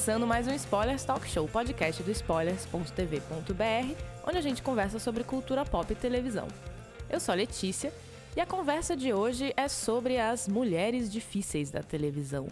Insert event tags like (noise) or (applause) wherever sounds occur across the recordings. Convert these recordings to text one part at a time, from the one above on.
começando mais um Spoilers Talk Show, podcast do spoilers.tv.br, onde a gente conversa sobre cultura pop e televisão. Eu sou a Letícia e a conversa de hoje é sobre as mulheres difíceis da televisão.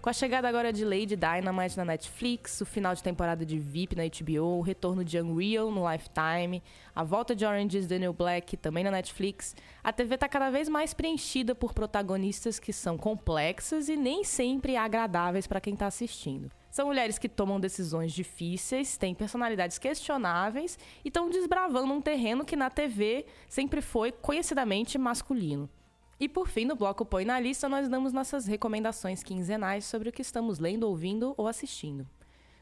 Com a chegada agora de Lady Dynamite na Netflix, o final de temporada de VIP na HBO, o retorno de Unreal no Lifetime, a volta de Orange is the New Black também na Netflix, a TV está cada vez mais preenchida por protagonistas que são complexas e nem sempre agradáveis para quem está assistindo. São mulheres que tomam decisões difíceis, têm personalidades questionáveis e estão desbravando um terreno que na TV sempre foi conhecidamente masculino. E por fim, no bloco Põe na Lista, nós damos nossas recomendações quinzenais sobre o que estamos lendo, ouvindo ou assistindo.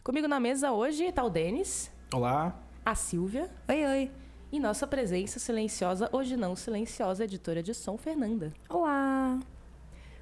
Comigo na mesa hoje está o Denis. Olá. A Silvia. Oi, oi. E nossa presença silenciosa, hoje não silenciosa, editora de som, Fernanda. Olá.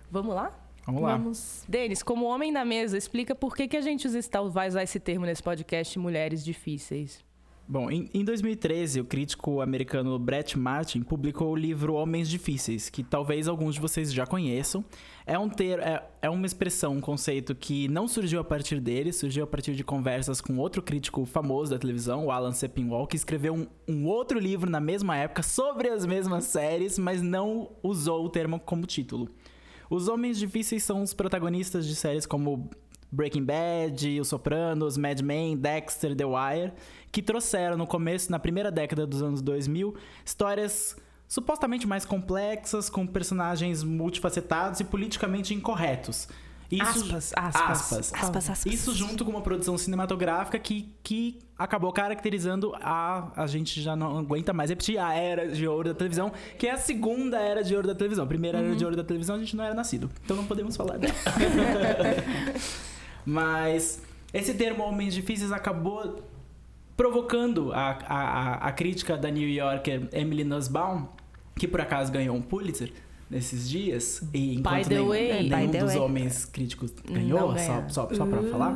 Vamos lá? Vamos lá. Vamos. Denis, como homem da mesa, explica por que, que a gente usa, vai usar esse termo nesse podcast, mulheres difíceis. Bom, em, em 2013, o crítico americano Brett Martin publicou o livro Homens Difíceis, que talvez alguns de vocês já conheçam. É, um ter, é, é uma expressão, um conceito que não surgiu a partir dele, surgiu a partir de conversas com outro crítico famoso da televisão, o Alan Sepinwall, que escreveu um, um outro livro na mesma época sobre as mesmas séries, mas não usou o termo como título. Os Homens Difíceis são os protagonistas de séries como Breaking Bad, Os Sopranos, Mad Men, Dexter, The Wire, que trouxeram no começo, na primeira década dos anos 2000, histórias supostamente mais complexas, com personagens multifacetados e politicamente incorretos. Isso, aspas, aspas, aspas, aspas, aspas. Isso junto com uma produção cinematográfica que, que acabou caracterizando a. A gente já não aguenta mais repetir a era de ouro da televisão, que é a segunda era de ouro da televisão. A primeira uhum. era de ouro da televisão a gente não era nascido. Então não podemos falar dela. (laughs) Mas esse termo homens difíceis acabou provocando a, a, a crítica da New Yorker Emily Nussbaum, que por acaso ganhou um Pulitzer nesses dias. E enquanto by the way, nenhum dos way. homens críticos ganhou, só, só, só pra uh. falar.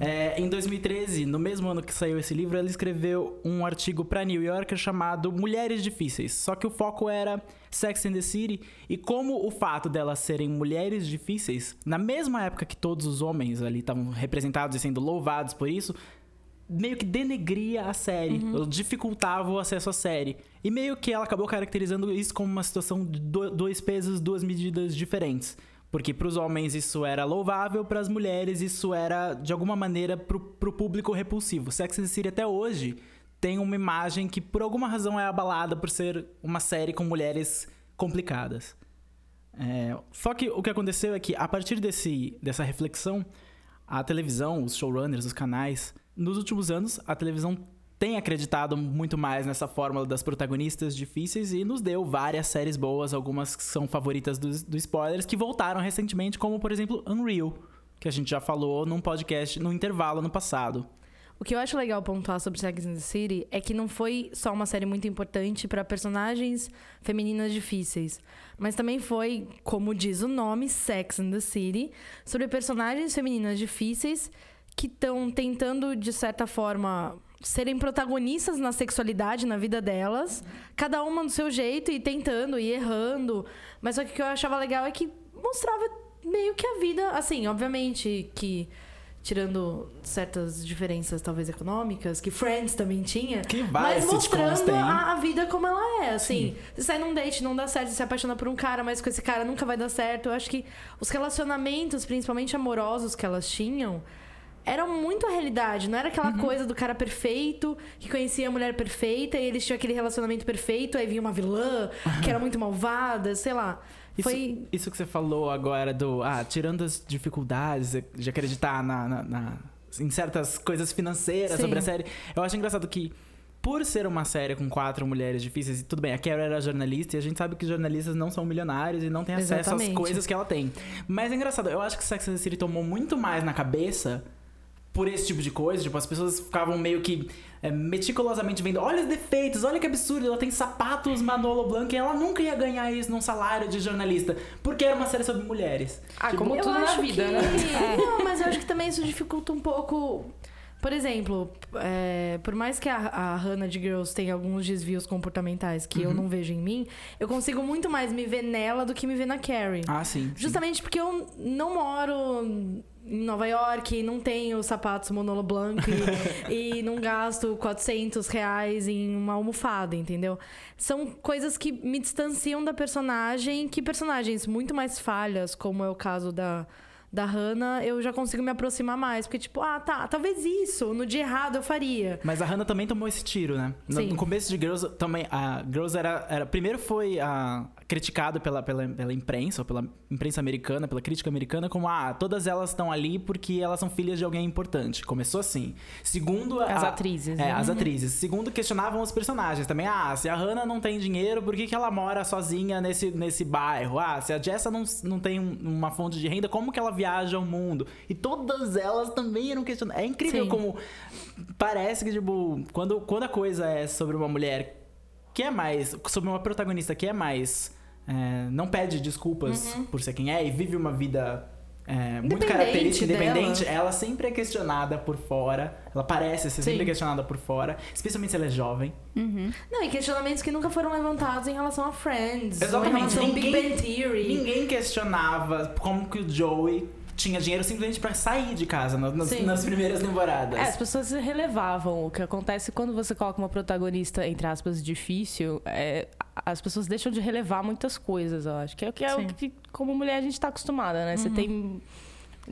É, em 2013, no mesmo ano que saiu esse livro, ela escreveu um artigo pra New Yorker chamado Mulheres Difíceis. Só que o foco era Sex and the City e como o fato delas serem mulheres difíceis, na mesma época que todos os homens ali estavam representados e sendo louvados por isso, meio que denegria a série, uhum. dificultava o acesso à série. E meio que ela acabou caracterizando isso como uma situação de dois pesos, duas medidas diferentes. Porque para os homens isso era louvável, para as mulheres isso era, de alguma maneira, para o público repulsivo. Sex and the City até hoje tem uma imagem que por alguma razão é abalada por ser uma série com mulheres complicadas. É, só que o que aconteceu é que, a partir desse, dessa reflexão, a televisão, os showrunners, os canais, nos últimos anos, a televisão tem acreditado muito mais nessa fórmula das protagonistas difíceis e nos deu várias séries boas, algumas que são favoritas dos do spoilers, que voltaram recentemente, como por exemplo Unreal, que a gente já falou num podcast no intervalo no passado. O que eu acho legal pontuar sobre Sex and the City é que não foi só uma série muito importante para personagens femininas difíceis, mas também foi, como diz o nome, Sex and the City, sobre personagens femininas difíceis que estão tentando, de certa forma, serem protagonistas na sexualidade, na vida delas, cada uma do seu jeito e tentando e errando. Mas só que o que eu achava legal é que mostrava meio que a vida, assim, obviamente que tirando certas diferenças, talvez econômicas, que Friends também tinha. Que mas mostrando a, a, vida como ela é, assim. Sim. Você sai num date, não dá certo, você se apaixona por um cara, mas com esse cara nunca vai dar certo. Eu acho que os relacionamentos, principalmente amorosos que elas tinham, eram muito a realidade. Não era aquela uhum. coisa do cara perfeito, que conhecia a mulher perfeita, e eles tinham aquele relacionamento perfeito, aí vinha uma vilã, (laughs) que era muito malvada, sei lá. Isso, Foi... isso que você falou agora do. Ah, tirando as dificuldades de acreditar na, na, na em certas coisas financeiras Sim. sobre a série. Eu acho engraçado que por ser uma série com quatro mulheres difíceis, e tudo bem, a Carol era jornalista e a gente sabe que jornalistas não são milionários e não têm acesso Exatamente. às coisas que ela tem. Mas é engraçado, eu acho que Sex and the City tomou muito mais na cabeça por esse tipo de coisa. Tipo, as pessoas ficavam meio que é, meticulosamente vendo, olha os defeitos, olha que absurdo, ela tem sapatos Manolo Blanc e ela nunca ia ganhar isso num salário de jornalista, porque era uma série sobre mulheres. Ah, tipo, como tudo na vida, que... né? (laughs) Não, mas eu acho que também isso dificulta um pouco por exemplo, é, por mais que a, a Hannah de Girls tenha alguns desvios comportamentais que uhum. eu não vejo em mim, eu consigo muito mais me ver nela do que me ver na Carrie. Ah, sim. Justamente porque eu não moro em Nova York, não tenho sapatos Monolo Blanc (laughs) e, e não gasto 400 reais em uma almofada, entendeu? São coisas que me distanciam da personagem, que personagens muito mais falhas, como é o caso da da Hannah, eu já consigo me aproximar mais. Porque, tipo, ah, tá, talvez isso, no dia errado eu faria. Mas a Hannah também tomou esse tiro, né? No, no começo de Girls, também, a Girls era. era primeiro foi a, criticado pela, pela, pela imprensa, ou pela imprensa americana, pela crítica americana, como, ah, todas elas estão ali porque elas são filhas de alguém importante. Começou assim. Segundo. As a, atrizes. É, né? as atrizes. Segundo, questionavam os personagens também. Ah, se a Hannah não tem dinheiro, por que, que ela mora sozinha nesse, nesse bairro? Ah, se a Jessa não, não tem uma fonte de renda, como que ela viaja o mundo. E todas elas também eram questionadas. É incrível Sim. como parece que, tipo, quando, quando a coisa é sobre uma mulher que é mais. sobre uma protagonista que é mais. É, não pede desculpas uhum. por ser quem é e vive uma vida é, muito característica, independente, dela. ela sempre é questionada por fora. Ela parece ser Sim. sempre questionada por fora, especialmente se ela é jovem. Uhum. Não, e questionamentos que nunca foram levantados em relação a Friends. Exatamente. Em relação ninguém, Big Bang Theory. Ninguém questionava como que o Joey tinha dinheiro simplesmente para sair de casa nas, nas, primeiras temporadas. É, as pessoas relevavam. O que acontece quando você coloca uma protagonista, entre aspas, difícil, é, as pessoas deixam de relevar muitas coisas, eu acho. Que é o que, é o que como mulher, a gente tá acostumada, né? Uhum. Você tem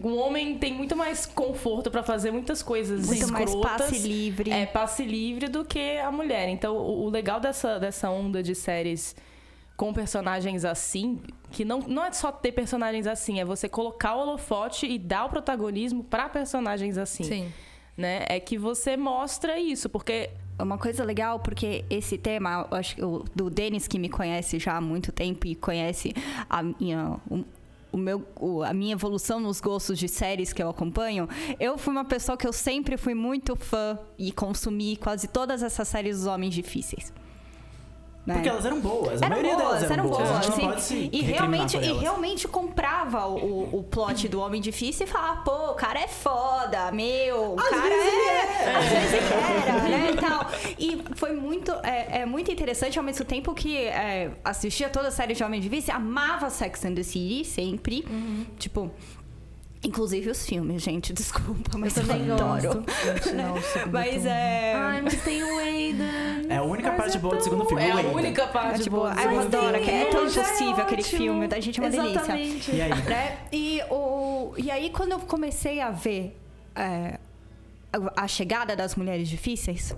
um homem tem muito mais conforto para fazer muitas coisas muito escrotas. mais passe livre. É, passe livre do que a mulher. Então, o, o legal dessa, dessa onda de séries com personagens assim, que não, não é só ter personagens assim, é você colocar o holofote e dar o protagonismo para personagens assim. Sim. Né? É que você mostra isso, porque uma coisa legal, porque esse tema, acho que o, do Denis, que me conhece já há muito tempo e conhece a minha. O, o meu, o, a minha evolução nos gostos de séries que eu acompanho, eu fui uma pessoa que eu sempre fui muito fã e consumi quase todas essas séries dos Homens Difíceis. Né? Porque elas eram boas, a eram maioria boas, delas eram, eram boas. boas. A gente não pode se e realmente E realmente comprava o, o plot do Homem Difícil e falava, pô, o cara é foda, meu, o Às cara é... é. Às vezes era, né, e tal. E foi muito, é, é muito interessante, ao mesmo tempo que é, assistia toda a série de Homem Difícil, amava Sex and the City, sempre. Uhum. Tipo, Inclusive os filmes, gente, (laughs) desculpa, mas eu, também adoro. Gosto. mas é. Ai, mas tem o Aidan. É a única mas parte é boa do segundo filme. É a única parte é, tipo, boa. Eu adoro, que é tão impossível aquele filme. Da gente é uma Exatamente. delícia. E aí? Né? E, o, e aí, quando eu comecei a ver é, a chegada das mulheres difíceis,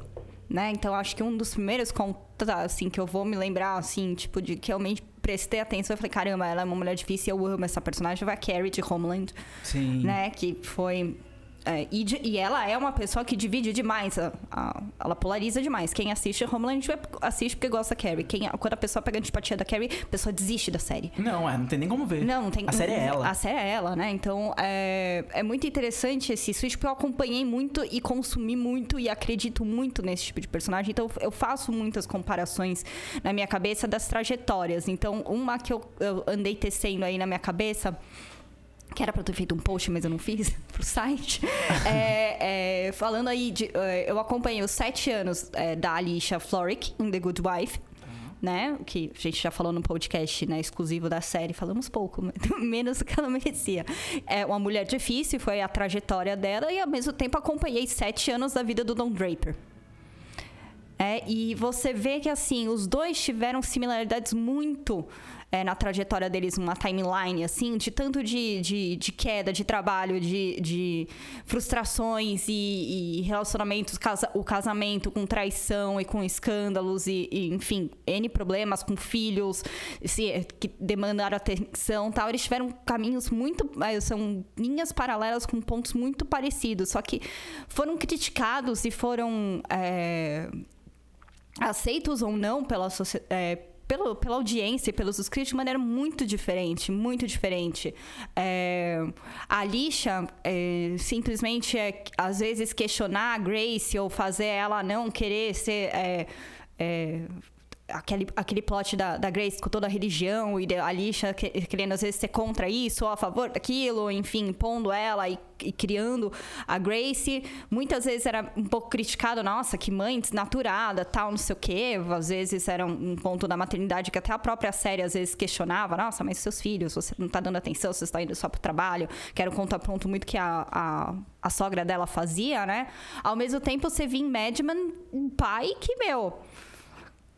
né? Então acho que um dos primeiros contos, assim, que eu vou me lembrar, assim, tipo, de que realmente prestei atenção e falei, caramba, ela é uma mulher difícil, eu amo essa personagem, foi a Carrie de Homeland. Sim. Né? Que foi é, e, e, ela é uma pessoa que divide demais. A, a, ela polariza demais. Quem assiste Homeland assiste porque gosta da Carrie. Quem, quando a pessoa pega a antipatia da Carrie, a pessoa desiste da série. Não, é, não tem nem como ver. Não, não tem. A série é ela. A série é ela, né? Então é, é muito interessante esse switch porque eu acompanhei muito e consumi muito e acredito muito nesse tipo de personagem. Então eu faço muitas comparações na minha cabeça das trajetórias. Então, uma que eu, eu andei tecendo aí na minha cabeça que era para ter feito um post, mas eu não fiz (laughs) pro site. é, é, falando aí de. É, eu acompanhei os sete anos é, da Alicia Florrick em The Good Wife. Né? Que a gente já falou no podcast né, exclusivo da série, falamos pouco, (laughs) menos do que ela merecia. É uma mulher difícil, foi a trajetória dela, e ao mesmo tempo acompanhei sete anos da vida do Don Draper. É, e você vê que assim, os dois tiveram similaridades muito é, na trajetória deles uma timeline, assim, de tanto de, de, de queda, de trabalho, de, de frustrações e, e relacionamentos, casa, o casamento com traição e com escândalos e, e, enfim, N problemas com filhos se, que demandaram atenção tal. Eles tiveram caminhos muito. É, são linhas paralelas com pontos muito parecidos, só que foram criticados e foram. É, aceitos ou não pela sociedade. É, pelo, pela audiência e pelos críticos de maneira muito diferente, muito diferente. É, a Alicia é, simplesmente é, às vezes questionar a Grace ou fazer ela não querer ser é, é aquele, aquele plot da, da Grace com toda a religião e a Alicia querendo às vezes ser contra isso ou a favor daquilo, enfim, pondo ela e, e, criando a Grace. Muitas vezes era um pouco criticado, nossa, que mãe desnaturada, tal, não sei o quê. Às vezes era um, ponto da maternidade que até a própria série às vezes questionava, nossa, mas seus filhos, você não tá dando atenção, você está indo só pro trabalho. Que era um contraponto muito que a, a, a sogra dela fazia, né? Ao mesmo tempo, você via em Madman um pai que, meu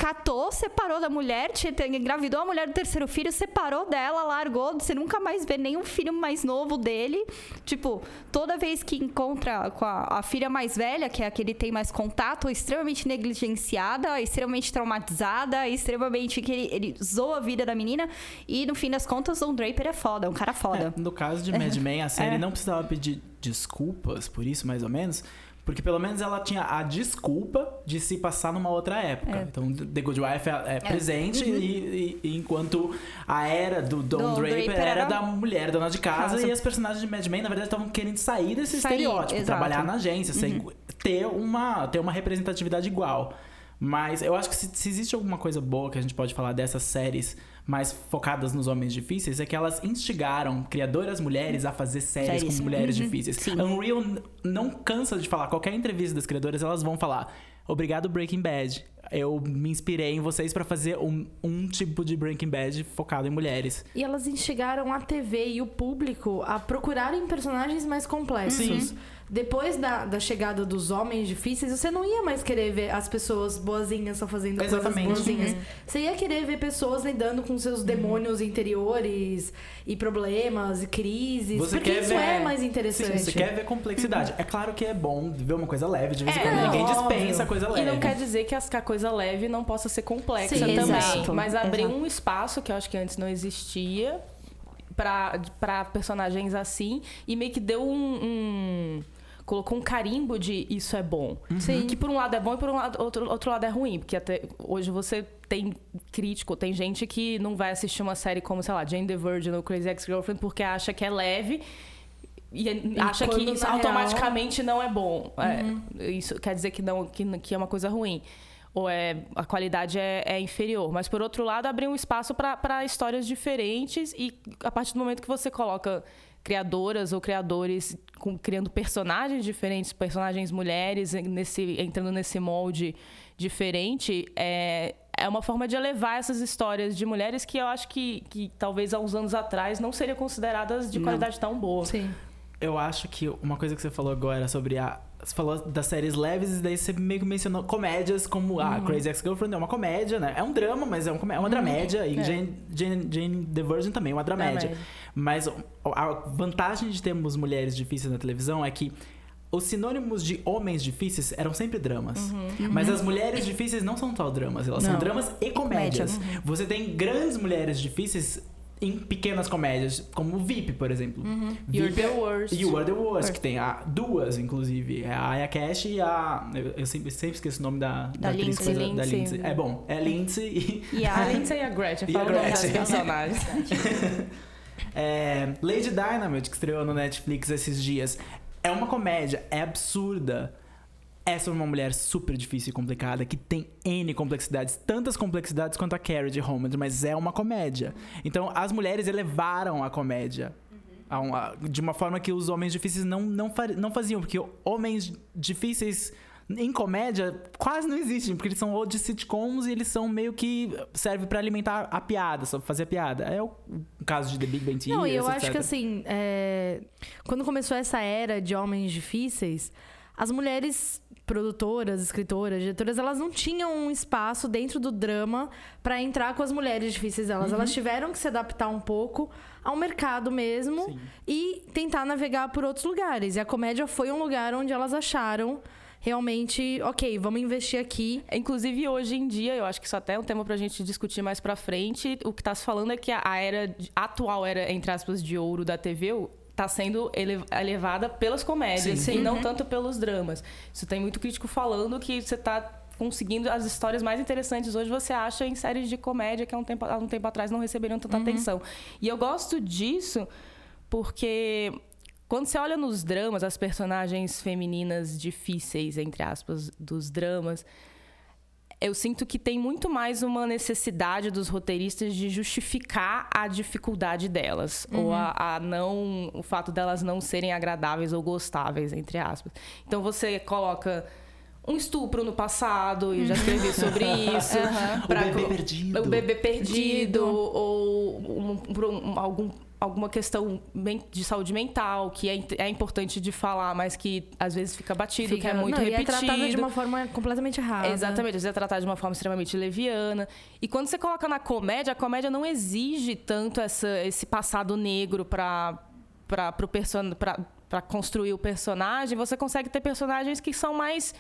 catou, separou da mulher, engravidou a mulher do terceiro filho, separou dela, largou, você nunca mais vê nenhum filho mais novo dele. Tipo, toda vez que encontra com a, a filha mais velha, que é a que ele tem mais contato, extremamente negligenciada, extremamente traumatizada, extremamente que ele, ele zoa a vida da menina. E no fim das contas, o Draper é foda, é um cara foda. É, no caso de Mad (laughs) Men, a série é. não precisava pedir desculpas por isso, mais ou menos, porque pelo menos ela tinha a desculpa de se passar numa outra época. É. Então, The Good Wife é, é, é. presente uhum. e, e, enquanto a era do Don, Don Draper, Draper, era, da mulher dona de casa, casa, e as personagens de Mad Men, na verdade, estavam querendo sair desse sair, estereótipo, exato. trabalhar na agência, uhum. ter, uma, ter uma representatividade igual. Mas eu acho que se, se, existe alguma coisa boa que a gente pode falar dessas séries mais focadas nos homens difíceis, é que elas instigaram criadoras mulheres a fazer séries, séries. com mulheres uhum. difíceis. Sim. Unreal não cansa de falar, qualquer entrevista das criadoras, elas vão falar: Obrigado, Breaking Bad. Eu me inspirei em vocês para fazer um, um tipo de Breaking Bad focado em mulheres. E elas instigaram a TV e o público a procurarem personagens mais complexos. Sim depois da, da chegada dos homens difíceis, você não ia mais querer ver as pessoas boazinhas só fazendo Exatamente. coisas boazinhas. Uhum. Você ia querer ver pessoas lidando com seus demônios interiores e problemas e crises. Você porque isso ver... é mais interessante. Sim, você quer ver complexidade. Uhum. É claro que é bom ver uma coisa leve de vez em é, quando. Ninguém dispensa coisa leve. E não quer dizer que, a coisa leve não possa ser complexa Sim, também. Exato. Mas abrir um espaço que eu acho que antes não existia para personagens assim e meio que deu um, um colocou um carimbo de isso é bom. Uhum. Sim. Que por um lado é bom e por um lado, outro, outro lado é ruim. Porque até hoje você tem crítico, tem gente que não vai assistir uma série como, sei lá, Jane the Virgin ou Crazy Ex-Girlfriend porque acha que é leve e, e acha que isso automaticamente real... não é bom. É, uhum. É, isso quer dizer que, não, que, que é uma coisa ruim ou é a qualidade é, é, inferior. Mas por outro lado, abrir um espaço para histórias diferentes e a partir do momento que você coloca criadoras ou criadores com, criando personagens diferentes, personagens mulheres nesse, entrando nesse molde diferente, é, é uma forma de elevar essas histórias de mulheres que eu acho que, que talvez há uns anos atrás não seriam consideradas de não. qualidade tão boa. Sim. Eu acho que uma coisa que você falou agora sobre a. Você falou das séries leves e daí você meio que mencionou comédias como a uhum. Crazy Ex-Girlfriend é uma comédia, né? É um drama, mas é, um, é uma uhum. dramédia. E é. Jane, Jane, Jane the Virgin também é uma dramédia. Mas a vantagem de termos mulheres difíceis na televisão é que os sinônimos de homens difíceis eram sempre dramas. Uhum. Mas as mulheres difíceis não são só dramas, elas não. são dramas e comédias. Uhum. Você tem grandes mulheres difíceis em pequenas comédias, como VIP, por exemplo. Uhum. VIP You're the Worst. You Are the Worst, que tem a, duas, inclusive. É a Aya Cash e a. Eu, eu sempre, sempre esqueço o nome da, da, da Lindsay. Lindsay. Da Lindsay. É bom, é Lindsay e. E a (laughs) Lindsay e a Gretchen. E Fala a Gretchen. personagens. (laughs) é, Lady Dynamite, que estreou no Netflix esses dias. É uma comédia, é absurda é sobre uma mulher super difícil e complicada que tem N complexidades, tantas complexidades quanto a Carrie de Homelander, mas é uma comédia. Então as mulheres elevaram a comédia. Uma, de uma forma que os homens difíceis não, não, não faziam, porque homens difíceis em comédia quase não existem, porque eles são ou de sitcoms e eles são meio que serve para alimentar a piada, só fazer a piada. É o, caso de The Big Bang Theory. Não, e eu acho que assim, é... quando começou essa era de homens difíceis, as mulheres produtoras, escritoras, diretoras, elas não tinham um espaço dentro do drama para entrar com as mulheres difíceis delas. Uhum. Elas tiveram que se adaptar um pouco ao mercado mesmo Sim. e tentar navegar por outros lugares. E a comédia foi um lugar onde elas acharam realmente, ok, vamos investir aqui. Inclusive, hoje em dia, eu acho que isso até é um tema pra gente discutir mais pra frente. O que tá se falando é que a era, a atual era, entre aspas, de ouro da TV, está sendo elevada pelas comédias Sim. e não uhum. tanto pelos dramas. Isso tem muito crítico falando que você está conseguindo as histórias mais interessantes hoje você acha em séries de comédia que há um tempo, há um tempo atrás não receberam tanta uhum. atenção. E eu gosto disso porque quando você olha nos dramas, as personagens femininas difíceis, entre aspas, dos dramas, eu sinto que tem muito mais uma necessidade dos roteiristas de justificar a dificuldade delas. Uhum. Ou a, a, não. o fato delas não serem agradáveis ou gostáveis, entre aspas. Então você coloca um estupro no passado, e já escrevi sobre (laughs) isso. Uhum. o bebê perdido. O bebê perdido, ou um, um, algum alguma questão de saúde mental que é, é importante de falar, mas que às vezes fica batido, fica, que é muito não, repetido. E é tratada de uma forma completamente errada. Exatamente, às vezes é tratada de uma forma extremamente leviana. E quando você coloca na comédia, a comédia não exige tanto essa, esse passado negro para para person... para construir o personagem, você consegue ter personagens que são mais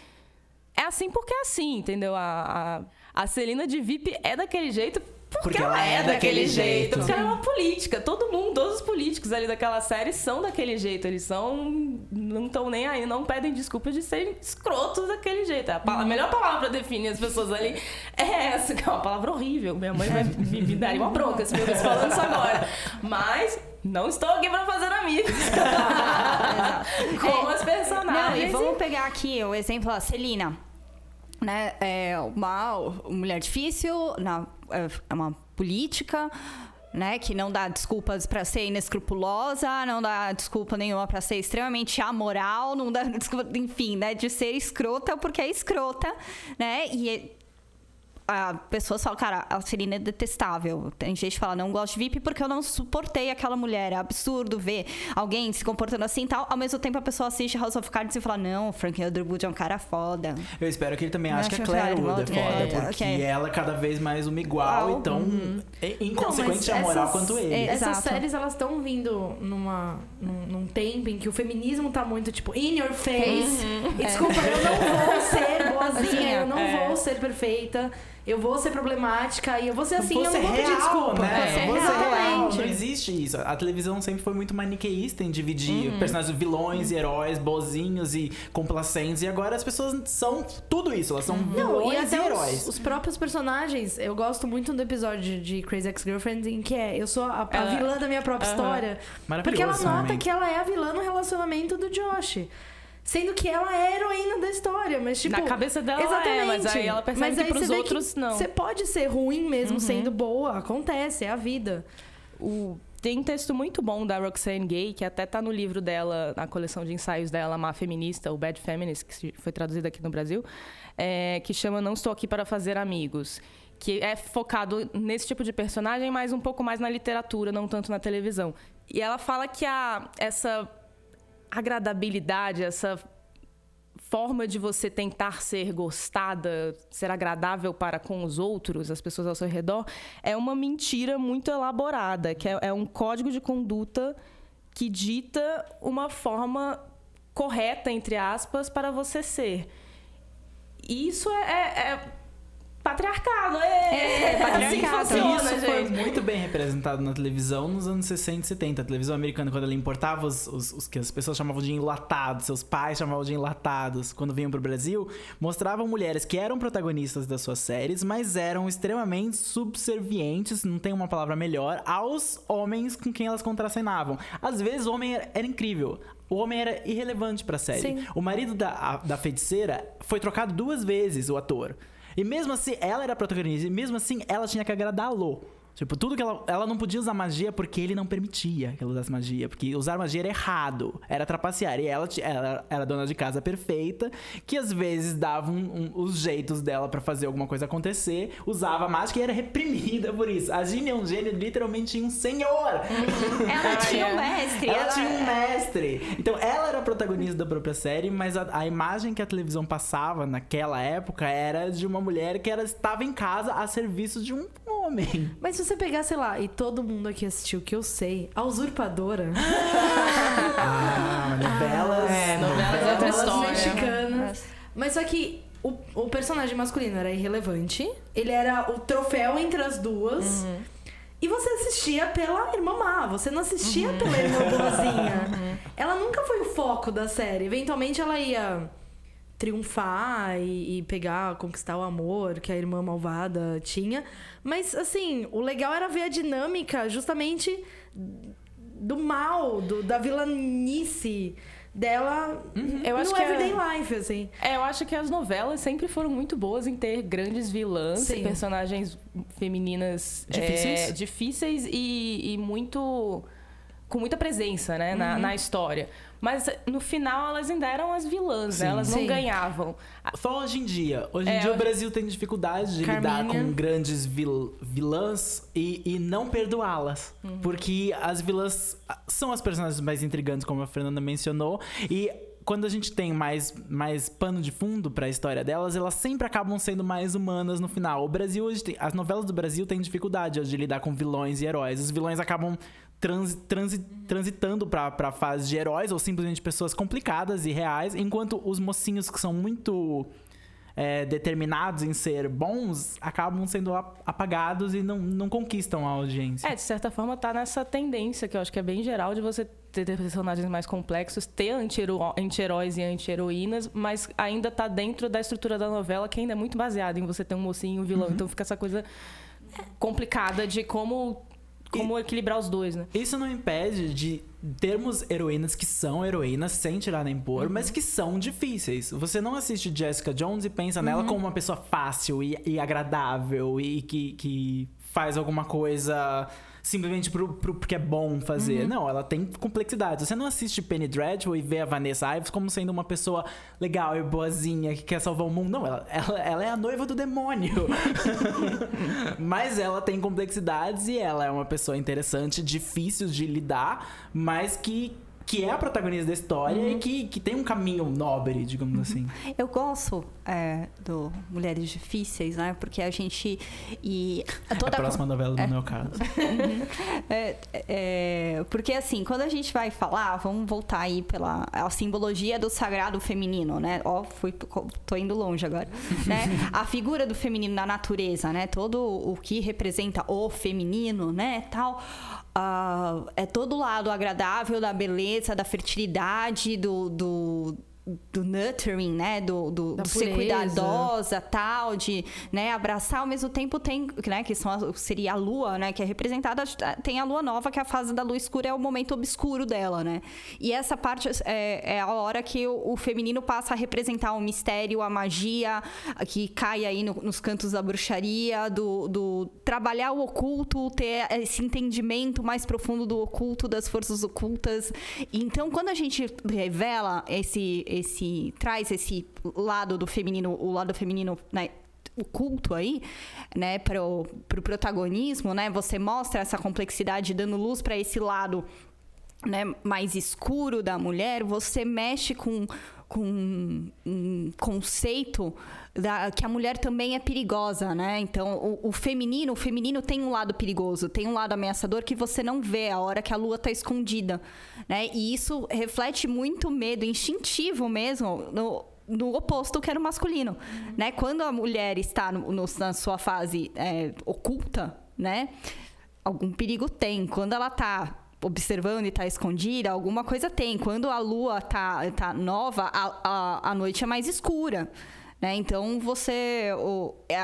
é assim porque é assim, entendeu? A, a, a Celina de VIP é daquele jeito porque, porque ela, ela, é, é daquele, daquele jeito. jeito. Porque ela é uma política. Todo mundo, todos os políticos ali daquela série são daquele jeito. Eles são. Não estão nem aí, não pedem desculpa de serem escrotos daquele jeito. A, palavra, a melhor palavra para definir as pessoas ali é essa, que é uma palavra horrível. Minha mãe vai me, me dar uma bronca se me falando isso agora. Mas não estou aqui para fazer amigos. (laughs) (laughs) Com é, as personagens. Não, e vamos pegar aqui o exemplo, a Celina né, é uma mulher difícil, na, é, é uma política, né, que não dá desculpas para ser inescrupulosa, não dá desculpa nenhuma para ser extremamente amoral, não dá (laughs) desculpa, enfim, né, de ser escrota porque é escrota, né? E a pessoas falam, cara, a Celina é detestável. Tem gente que fala, não gosto de VIP porque eu não suportei aquela mulher. É absurdo ver alguém se comportando assim e tal. Ao mesmo tempo, a pessoa assiste House of Cards e fala, não, Frank Underwood é um cara foda. Eu espero que ele também ache que a Claire Wood é foda, é, porque okay. ela é cada vez mais uma igual e tão uhum. inconsequente a moral quanto ele. É, essas séries, elas estão vindo numa, num, num, tempo em que o feminismo tá muito, tipo, in your face. Uhum. Desculpa, é. eu não vou ser boazinha, eu não é. vou ser perfeita eu vou ser problemática e eu vou ser assim, eu, eu não vou pedir desculpa. Né? Você é real. Não existe isso. A televisão sempre foi muito maniqueísta em dividir uhum. personagens vilões uhum. e heróis, bozinhos e complacentes. E agora as pessoas são tudo isso. Elas são uhum. vilões não, e, e heróis. Os, os, próprios personagens, eu gosto muito do episódio de Crazy Ex-Girlfriend em que é eu sou a, a vilã da minha própria história. Porque ela nota que ela é a vilã no relacionamento do Josh. Sendo que ela é a heroína da história, mas tipo. Na cabeça dela exatamente. é, mas aí ela percebe mas que pros outros que não. Você pode ser ruim mesmo uhum. sendo boa, acontece, é a vida. O, tem um texto muito bom da Roxane Gay, que até tá no livro dela, na coleção de ensaios dela, Má Feminista, o Bad Feminist, que foi traduzido aqui no Brasil, é, que chama Não Estou Aqui para Fazer Amigos. Que é focado nesse tipo de personagem, mas um pouco mais na literatura, não tanto na televisão. E ela fala que a, essa agradabilidade, essa forma de você tentar ser gostada, ser agradável para com os outros, as pessoas ao seu redor, é uma mentira muito elaborada, que é, é um código de conduta que dita uma forma correta, entre aspas, para você ser. E isso é, é, é patriarcado. É, é patriarcado. Assim funciona, Isso gente. foi muito bem representado na televisão nos anos 60 e 70. A televisão americana, quando ela importava os, os, os, que as pessoas chamavam de enlatados, seus pais chamavam de enlatados, quando vinham pro Brasil, mostravam mulheres que eram protagonistas das suas séries, mas eram extremamente subservientes, não tem uma palavra melhor, aos homens com quem elas contracenavam. Às vezes o homem era, era incrível. O homem era irrelevante pra série. Sim. O marido da, a, da feiticeira foi trocado duas vezes, o ator. E mesmo assim, ela era a protagonista. E mesmo assim, ela tinha que agradá-lo. Tipo, tudo que ela. Ela não podia usar magia porque ele não permitia que ela usasse magia. Porque usar magia era errado. Era trapacear. E ela, ela era dona de casa perfeita, que às vezes dava um, um, os jeitos dela para fazer alguma coisa acontecer, usava mágica e era reprimida por isso. A Ginny é um gênio, literalmente um senhor. ela (laughs) tinha um mestre. Ela, ela, tinha um mestre. Então ela era a protagonista da própria série, mas a, a imagem que a televisão passava naquela época era de uma mulher que era, estava em casa a serviço de um homem. Mas se você pegar, sei lá, e todo mundo aqui assistiu, que eu sei, A Usurpadora. ah, novelas. É, novelas é outra história. mexicanas. Mas só que o, o personagem masculino era irrelevante. Ele era o troféu entre as duas. Uhum. E você assistia pela irmã má, você não assistia uhum. pela irmã boazinha. Uhum. Ela nunca foi o foco da série. Eventualmente ela ia triunfar e, e, pegar, conquistar o amor que a irmã malvada tinha. Mas, assim, o legal era ver a dinâmica justamente do mal, do, da vilanice dela uhum. eu acho no que everyday é... life, assim. É, eu acho que as novelas sempre foram muito boas em ter grandes vilãs, Sim. personagens femininas difíceis, é, difíceis e, e, muito... com muita presença, né, uhum. na, na história. Mas no final elas ainda eram as vilãs, né? Elas não Sim. ganhavam. Só hoje em dia. Hoje em é, dia o Brasil tem dificuldade de Carminha. lidar com grandes vil, vilãs e, e não perdoá-las. Uhum. Porque as vilãs são as personagens mais intrigantes, como a Fernanda mencionou. E quando a gente tem mais, mais pano de fundo para a história delas, elas sempre acabam sendo mais humanas no final. O Brasil hoje tem, as novelas do Brasil têm dificuldade hoje de lidar com vilões e heróis. Os vilões acabam trans, trans, transitando pra, pra fase de heróis ou simplesmente pessoas complicadas e reais, enquanto os mocinhos que são muito é, determinados em ser bons acabam sendo apagados e não, não conquistam a audiência. É, de certa forma tá nessa tendência que eu acho que é bem geral de você ter personagens mais complexos, ter anti-heróis e anti-heroínas, mas ainda tá dentro da estrutura da novela que ainda é muito baseada em você ter um mocinho e um vilão. Uhum. Então fica essa coisa complicada de como como e, equilibrar os dois, né? Isso não impede de termos heroínas que são heroínas, sem tirar nem pôr, uhum. mas que são difíceis. Você não assiste Jessica Jones e pensa uhum. nela como uma pessoa fácil e, e agradável e que, que faz alguma coisa simplesmente pro, pro, porque é bom fazer. Uhum. Não, ela tem complexidade. Você não assiste Penny Dreadful e vê a Vanessa Ives como sendo uma pessoa legal e boazinha que quer salvar o mundo. Não, ela, ela, ela é a noiva do demônio. (laughs) mas ela tem complexidades e ela é uma pessoa interessante, difícil de lidar, mas que que é a protagonista da história uhum. e que, que tem um caminho nobre, digamos uhum. assim. Eu gosto é, do Mulheres Difíceis, né? Porque a gente. E toda a próxima novela do é. meu caso. Uhum. (laughs) é, é, porque assim, quando a gente vai falar, vamos voltar aí pela a simbologia do sagrado feminino, né? Ó, fui, tô indo longe agora. né? (laughs) A figura do feminino na natureza, né? Todo o que representa o feminino, né? Tal Uh, é todo o lado agradável da beleza, da fertilidade, do, do do nurturing, né? Do, do, do ser cuidadosa, tal, de né, abraçar. Ao mesmo tempo tem, né? Que são, seria a lua, né? Que é representada. Tem a lua nova, que é a fase da lua escura, é o momento obscuro dela, né? E essa parte é, é a hora que o, o, feminino passa a representar o mistério, a magia, que cai aí no, nos cantos da bruxaria, do, do trabalhar o oculto, ter esse entendimento mais profundo do oculto, das forças ocultas. Então, quando a gente revela esse esse traz esse lado do feminino, o lado feminino, né, o culto aí, né, pro, pro protagonismo, né? Você mostra essa complexidade dando luz para esse lado, né, mais escuro da mulher, você mexe com com um conceito da, que a mulher também é perigosa, né? Então, o, o, feminino, o feminino tem um lado perigoso, tem um lado ameaçador que você não vê a hora que a lua está escondida, né? E isso reflete muito medo instintivo mesmo no, no oposto que era o masculino, uhum. né? Quando a mulher está no, no, na sua fase é, oculta, né? Algum perigo tem. Quando ela está observando e tá escondida, alguma coisa tem. Quando a lua tá, tá nova, a, a, a noite é mais escura. Né? Então você. O, é,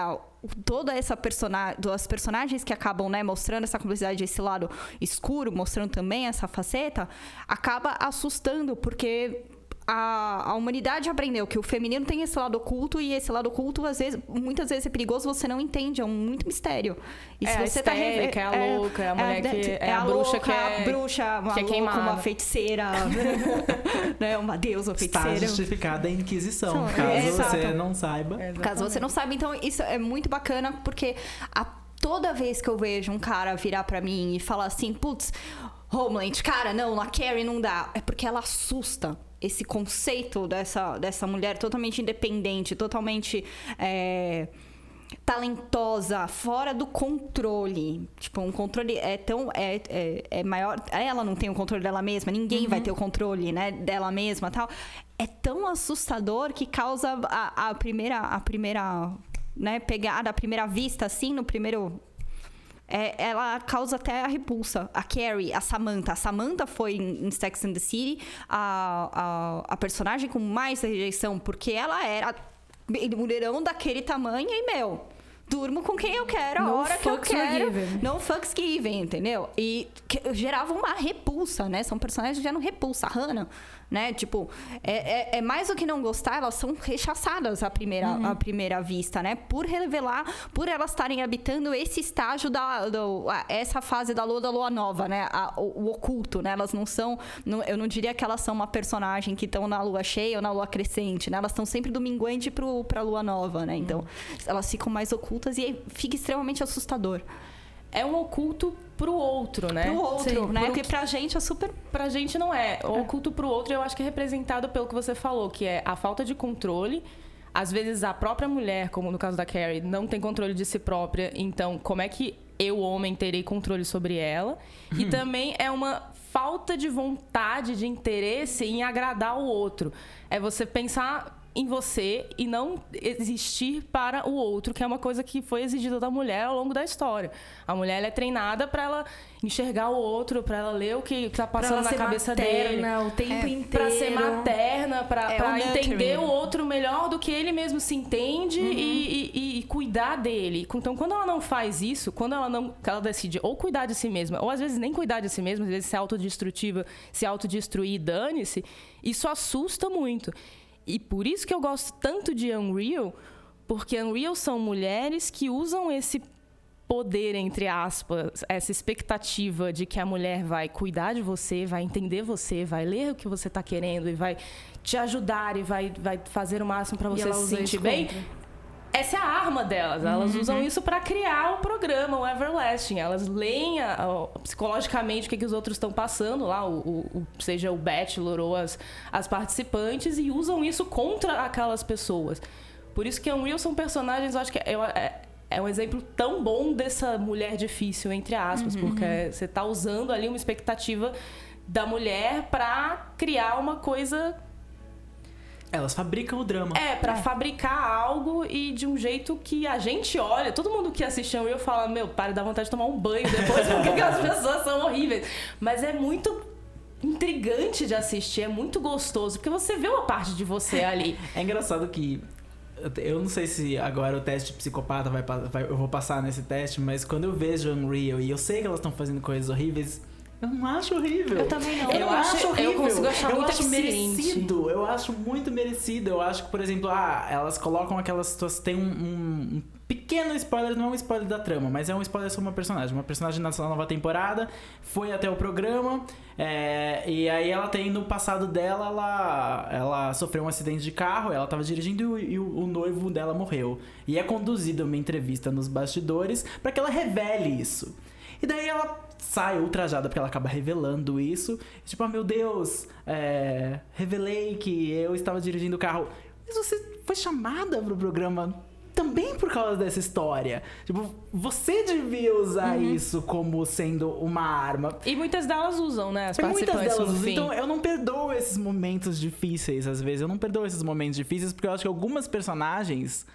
toda essa personagem, as personagens que acabam né, mostrando essa complexidade, esse lado escuro, mostrando também essa faceta, acaba assustando, porque a, a humanidade aprendeu que o feminino tem esse lado oculto e esse lado oculto, às vezes, muitas vezes é perigoso, você não entende, é um muito mistério. E é se você tá re... é a é, louca, é a mulher é, que é, é a, a bruxa louca, que é bruxa, uma que é queimada. uma feiticeira, (laughs) né, uma deusa feiticeira. Está justificada a Inquisição, caso você não saiba. Caso você não saiba, então isso é muito bacana porque a, toda vez que eu vejo um cara virar para mim e falar assim, putz, Homeland, cara, não, a Carrie não dá. É porque ela assusta esse conceito dessa, dessa mulher totalmente independente, totalmente é, talentosa, fora do controle. Tipo, um controle é tão. É, é, é maior. Ela não tem o controle dela mesma, ninguém uhum. vai ter o controle né, dela mesma tal. É tão assustador que causa a, a primeira. A primeira né, pegada, a primeira vista, assim, no primeiro é, ela causa até a repulsa. A Carrie, a Samantha. A Samantha foi em Sex and the City a, a, a personagem com mais rejeição, porque ela era mulherão daquele tamanho e, meu, durmo com quem eu quero, a no hora que eu quero. Given. Não fucks given, entendeu? E gerava uma repulsa, né? São personagens que geram repulsa. A Hannah né? Tipo, é, é, é, mais do que não gostar, elas são rechaçadas à primeira, uhum. à primeira vista, né? Por revelar, por elas estarem habitando esse estágio da, do, essa fase da lua da lua nova, né? A, o, o, oculto, né? Elas não são, não, eu não diria que elas são uma personagem que estão na lua cheia ou na lua crescente, né? Elas estão sempre do minguante pro, pra lua nova, né? Então, uhum. elas ficam mais ocultas e fica extremamente assustador é um oculto pro outro, né? Pro outro, Sim, né? Porque pra gente é super. Pra gente não é. O é. oculto pro outro eu acho que é representado pelo que você falou, que é a falta de controle. Às vezes a própria mulher, como no caso da Carrie, não tem controle de si própria. Então, como é que eu, homem, terei controle sobre ela? Hum. E também é uma falta de vontade, de interesse em agradar o outro. É você pensar em você e não existir para o outro, que é uma coisa que foi exigida da mulher ao longo da história. A mulher é treinada para ela enxergar o outro, para ela ler o que está passando na cabeça materna, dele, o tempo é, inteiro, para ser materna, para é entender o outro melhor do que ele mesmo se entende uhum. e, e, e, cuidar dele. Então, quando ela não faz isso, quando ela não, ela decide ou cuidar de si mesma, ou às vezes nem cuidar de si mesma, às vezes ser autodestrutiva, se autodestruir, dane-se, isso assusta muito. E por isso que eu gosto tanto de Unreal, porque Unreal são mulheres que usam esse poder, entre aspas, essa expectativa de que a mulher vai cuidar de você, vai entender você, vai ler o que você está querendo e vai te ajudar e vai, vai fazer o máximo para você se sentir bem. Contra essa é a arma delas. Elas uhum. usam isso para criar o programa, o Everlasting. Elas leem a, a, psicologicamente o que, que os outros estão passando lá, o, o, seja o Bachelor ou as, as participantes, e usam isso contra aquelas pessoas. Por isso que Unreal são personagens, eu acho que é, é, é um exemplo tão bom dessa mulher difícil, entre aspas, uhum. porque você está usando ali uma expectativa da mulher para criar uma coisa elas fabricam o drama. É, para é. fabricar algo e de um jeito que a gente olha. Todo mundo que assiste eu fala, meu, para dar vontade de tomar um banho depois, (laughs) porque aquelas pessoas são horríveis. Mas é muito intrigante de assistir, é muito gostoso, porque você vê uma parte de você ali. (laughs) É engraçado que eu não sei se agora o teste psicopata vai, vai, eu vou passar nesse teste, mas quando eu vejo Unreal e eu sei que elas estão fazendo coisas horríveis, eu não acho horrível. Eu também não. Eu, eu acho, acho horrível. Eu consigo achar eu muito acho merecido. Eu acho muito merecido. Eu acho que, por exemplo, ah, elas colocam aquelas situações. Tem um, um, um, pequeno spoiler, não é um spoiler da trama, mas é um spoiler sobre uma personagem. Uma personagem na nova temporada foi até o programa. É, e aí ela tem no passado dela, ela, ela sofreu um acidente de carro, ela tava dirigindo e, e o, o, noivo dela morreu. E é conduzida uma entrevista nos bastidores para que ela revele isso. E daí ela sai ultrajada porque ela acaba revelando isso. Tipo, ah, meu Deus, é, revelei que eu estava dirigindo o carro. Mas você foi chamada pro programa também por causa dessa história. Tipo, você devia usar uhum. isso como sendo uma arma. E muitas delas usam, né? As participantes muitas delas usam. Então, eu não perdoo esses momentos difíceis, às vezes. Eu não perdoo esses momentos difíceis porque eu acho que algumas personagens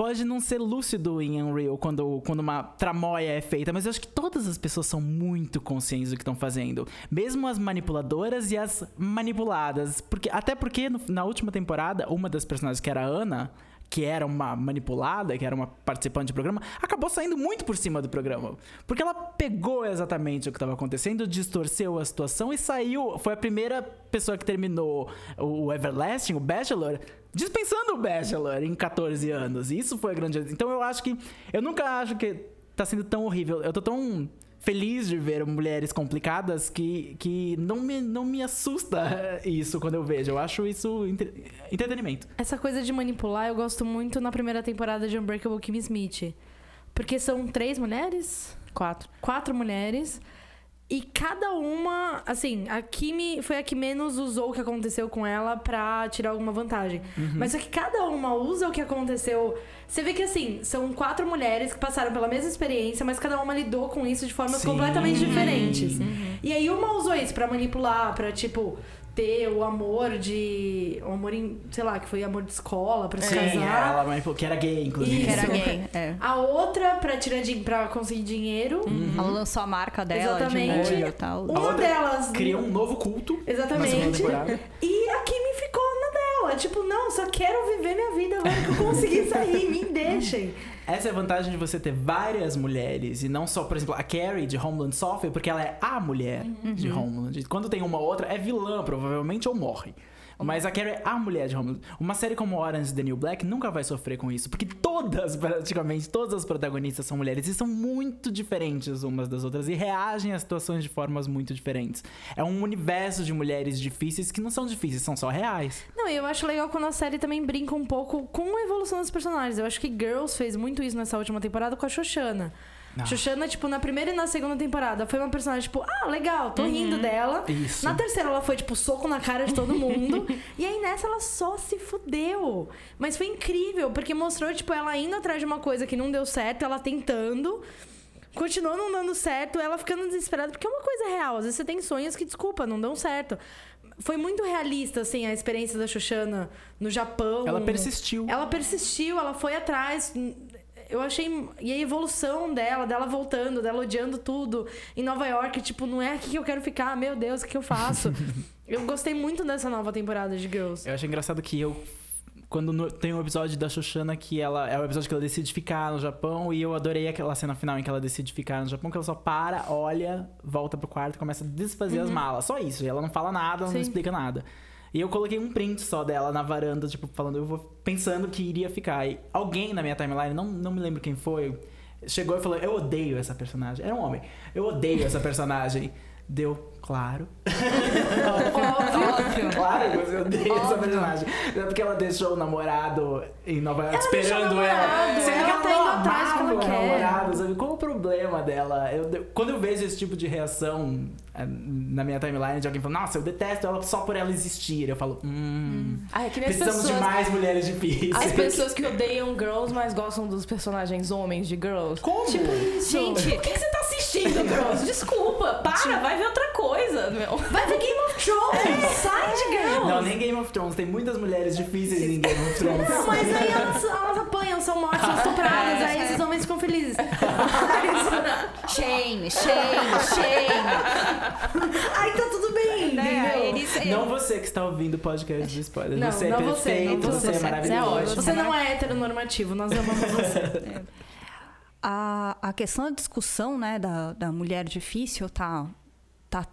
pode não ser lúcido em Unreal quando, quando uma tramóia é feita, mas eu acho que todas as pessoas são muito conscientes do que estão fazendo. Mesmo as manipuladoras e as manipuladas. Porque, até porque no, na última temporada, uma das personagens que era a Ana que era uma manipulada, que era uma participante do programa, acabou saindo muito por cima do programa. Porque ela pegou exatamente o que estava acontecendo, distorceu a situação e saiu. Foi a primeira pessoa que terminou o Everlasting, o Bachelor, dispensando o Bachelor em 14 anos. E isso foi a grande. Então eu acho que. Eu nunca acho que tá sendo tão horrível. Eu tô tão feliz de ver mulheres complicadas que, que não, me, não me assusta (laughs) isso quando eu vejo. Eu acho isso entre, entretenimento. Essa coisa de manipular eu gosto muito na primeira temporada de Unbreakable Kim Smith. Porque são três mulheres? Quatro. Quatro mulheres. E cada uma, assim, a Kimi foi a que menos usou o que aconteceu com ela pra tirar alguma vantagem. Uhum. Mas é que cada uma usa o que aconteceu. Você vê que, assim, são quatro mulheres que passaram pela mesma experiência, mas cada uma lidou com isso de formas Sim. completamente diferentes. Uhum. E aí uma usou isso para manipular, para tipo, ter o amor de. O amor em. Sei lá, que foi amor de escola pra se Sim, casar. ela manipulou, que era gay, inclusive. Isso. Que era gay. É. A outra pra, tirar din- pra conseguir dinheiro. Ela lançou a marca dela Exatamente. de molho e tal. Uma outra delas. Criou um novo culto. Na segunda Exatamente. temporada. E a Kimi dela. Tipo, não, só quero viver minha vida agora que eu consegui (laughs) sair. Me deixem. Essa é a vantagem de você ter várias mulheres e não só, por exemplo, a Carrie de Homeland sofre porque ela é a mulher de Homeland. Quando tem uma outra, é vilã, provavelmente, ou morre. Mas a Carrie é a mulher de Homeland. Uma série como Orange the New Black nunca vai sofrer com isso, porque todas, praticamente, todas as protagonistas são mulheres e são muito diferentes umas das outras e reagem a situações de formas muito diferentes. É um universo de mulheres difíceis que não são difíceis, são só reais. Não, e eu acho legal quando a série também brinca um pouco com a evolução dos personagens. Eu acho que Girls fez muito isso nessa última temporada com a Shoshana. Ah. Shoshana, tipo, na primeira e na segunda temporada, foi uma personagem, tipo, ah, legal, tô rindo dela. Isso. Na terceira, ela foi, tipo, soco na cara de todo mundo. (laughs) e aí nessa, ela só se fudeu. Mas foi incrível, porque mostrou, tipo, ela indo atrás de uma coisa que não deu certo, ela tentando. Continuou não dando certo, ela ficando desesperada, porque é uma coisa real. Às vezes você tem sonhos que, desculpa, não dão certo. Foi muito realista, assim, a experiência da Xoxana no Japão. Ela persistiu. Ela persistiu, ela foi atrás. Eu achei. E a evolução dela, dela voltando, dela odiando tudo em Nova York, tipo, não é aqui que eu quero ficar, meu Deus, o que eu faço? (laughs) eu gostei muito dessa nova temporada de Girls. Eu acho engraçado que eu. Quando no- tem um episódio da Shoshana que ela. É o episódio que ela decide ficar no Japão. E eu adorei aquela cena final em que ela decide ficar no Japão, que ela só para, olha, volta pro quarto e começa a desfazer as malas. Só isso. E ela não fala nada, ela não explica nada. E eu coloquei um print só dela na varanda, tipo, falando, eu vou pensando que iria ficar. E alguém na minha timeline, não, não me lembro quem foi, chegou e falou: Eu odeio essa personagem. Era um homem. Eu odeio essa personagem. Deu, claro. Óbvio. (laughs) Claro, mas eu odeio essa personagem. É porque ela deixou o namorado em Nova York Ela esperando ela. Sendo ela que tá não indo atrás como o quer. namorado, sabe? Qual o problema dela? Eu, de- quando eu vejo esse tipo de reação eh, na minha timeline de alguém falando, nossa, eu detesto ela só por ela existir, eu falo, hum. Ah, é Precisamos pessoas, de mais mulheres difíceis. as (laughs) pessoas que odeiam Girls, mas gostam dos personagens homens de Girls. Como? Tipo isso. Gente, por que, que você tá assistindo Girls? (laughs) Desculpa, para, vai ver outra coisa, meu. Vai ver Game of Thrones! Sai de Girls! Não, nem Game of Thrones. Tem muitas mulheres difíceis em Game of Thrones. Não, mas aí elas, elas apanham, são mortas, são estupradas, aí esses homens ficam felizes. (laughs) Shame, shame, shame. aí tá tudo bem, Né? entendeu? Não você que está ouvindo o podcast do spoiler. Não, você é não você, perfeito, não você, você. é maravilhoso. Você é. Você não é heteronormativo, nós amamos você. (laughs) a, a questão da discussão né, da, da mulher difícil tá, tá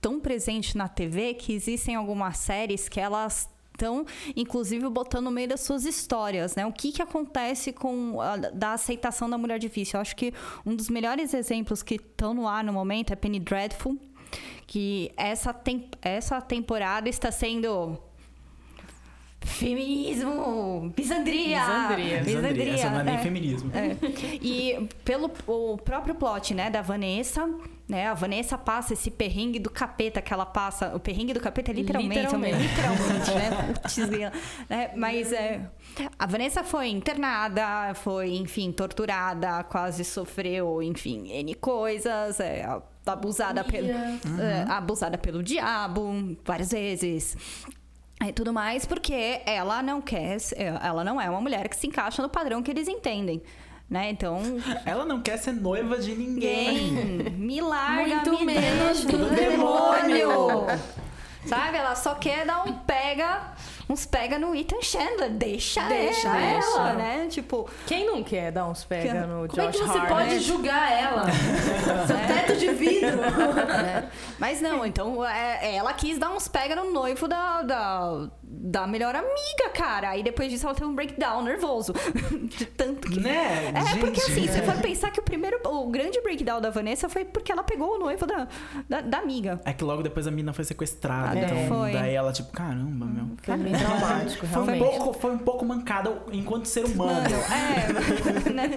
tão presente na TV que existem algumas séries que elas estão, inclusive, botando no meio das suas histórias, né? O que, que acontece com a, da aceitação da mulher difícil? Eu acho que um dos melhores exemplos que estão no ar no momento é Penny Dreadful, que essa, tem, essa temporada está sendo feminismo, misandria, Misandria. Misandria, Essa não é nem né? feminismo. É. E pelo o próprio plot, né, da Vanessa, né, a Vanessa passa esse perrengue do capeta que ela passa. O perrengue do capeta é literalmente, Literalmente. literalmente, né? Né? Mas é, a Vanessa foi internada, foi, enfim, torturada, quase sofreu, enfim, N coisas, é, abusada pelo, é, abusada pelo diabo várias vezes. E tudo mais, porque ela não quer, ela não é uma mulher que se encaixa no padrão que eles entendem. Né? Então, (laughs) Ela não quer ser noiva de ninguém. ninguém me larga, Muito me menos do demônio. demônio. Sabe? Ela só quer dar um pega, uns pega no Ethan Chandler. Deixa, Deixa, ela, deixa. né? Tipo, Quem não quer dar uns pega no Como é Josh que você Hart? pode julgar ela? (laughs) Seu teto de vidro. né? Mas não, então é, ela quis dar uns pega no noivo da, da, da melhor amiga, cara. Aí depois disso ela teve um breakdown nervoso. De (laughs) tanto que. Né? É, Gente, porque assim, né? você for pensar que o primeiro, o grande breakdown da Vanessa foi porque ela pegou o noivo da, da, da amiga. É que logo depois a mina foi sequestrada. Ah, então, foi. daí ela, tipo, caramba, meu. Foi bem traumático, Foi um, realmente. pouco, foi um pouco mancada enquanto ser humano. Mano, é. (laughs) né?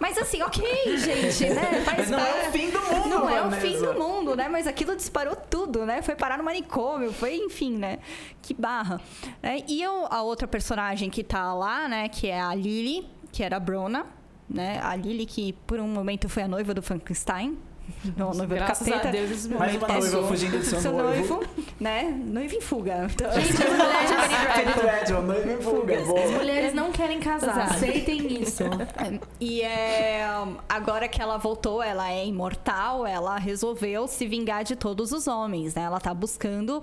Mas assim, ok, gente, né? Mas não é o fim do mundo, Não é o fim do mundo, né? Mas aquilo disparou tudo, né? Foi parar no manicômio, foi, enfim, né? Que barra. Né? E eu, a outra personagem que tá lá, né? Que é a Lily, que era a Brona, né? A Lily que por um momento foi a noiva do Frankenstein. Não, noiva do Graças capeta. a Deus, Mais uma noiva fugindo do seu, noivo. né? Noivo em fuga. Então, Gente, as mulheres, Dreadful, noiva em fuga. as mulheres não querem casar. Aceitem isso. (laughs) E é, agora que ela voltou, ela é imortal, ela resolveu se vingar de todos os homens, né? Ela tá buscando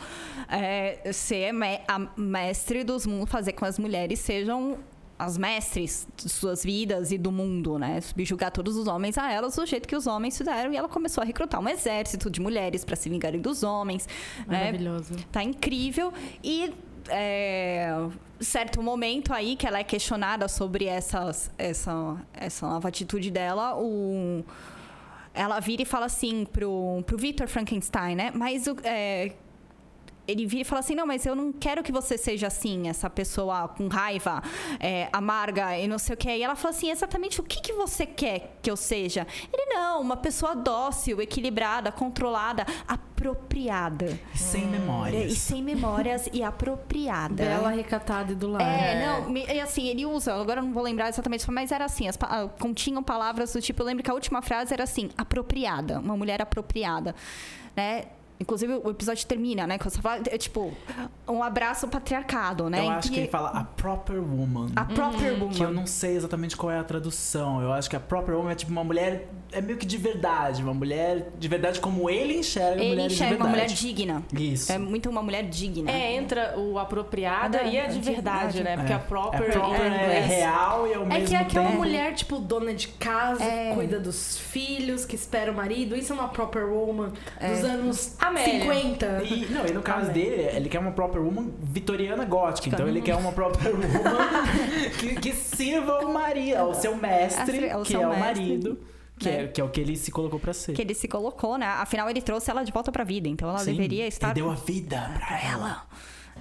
é, ser me- a mestre dos mundos, fazer com que as mulheres sejam as mestres de suas vidas e do mundo, né? Subjugar todos os homens a elas do jeito que os homens fizeram. E ela começou a recrutar um exército de mulheres para se vingarem dos homens. né? Maravilhoso. Tá incrível. E é, certo momento aí que ela é questionada sobre essas, essa, essa nova atitude dela, o, ela vira e fala assim pro, pro Victor Frankenstein, né? Mas o. é, ele vira e fala assim: Não, mas eu não quero que você seja assim, essa pessoa com raiva, é, amarga e não sei o que. E ela fala assim: Exatamente o que, que você quer que eu seja? Ele, não, uma pessoa dócil, equilibrada, controlada, apropriada. Sem É, E memórias. sem memórias e apropriada. Bela, recatada e do lar. É, não, me- e assim, ele usa, agora eu não vou lembrar exatamente, mas era assim, as, ah, continham palavras do tipo, eu lembro que a última frase era assim, apropriada, uma mulher apropriada, né? Inclusive, o episódio termina, né? Com essa fala, é, tipo, um abraço patriarcado, né? Eu acho que ele fala a proper woman. A proper woman. Que eu não sei exatamente qual é a tradução. Eu acho que a proper woman é tipo uma mulher. É meio que de verdade. Uma mulher de verdade como ele enxerga Ele mulheres enxerga de uma mulher verdade. digna. Isso. É muito uma mulher digna. É, entra o apropriada É, e a de é de verdade, verdade. né? Porque É. a proper, É, proper é real e É mesmo que é aquela tempo... mulher, tipo, dona de casa, É. que cuida dos filhos, que espera o marido. Isso é uma proper woman dos anos Amélia. 50. E, não, e no caso Amém. dele, ele quer uma proper woman vitoriana gótica. Então ele quer uma proper woman (laughs) que, que sirva o marido, ao seu mestre, Ao que seu é o mestre, marido, que, né? é, que é o que ele se colocou pra ser. Que ele se colocou, né? Afinal, ele trouxe ela de volta pra vida. Então, ela Sim, deveria estar Ele deu a vida pra ela.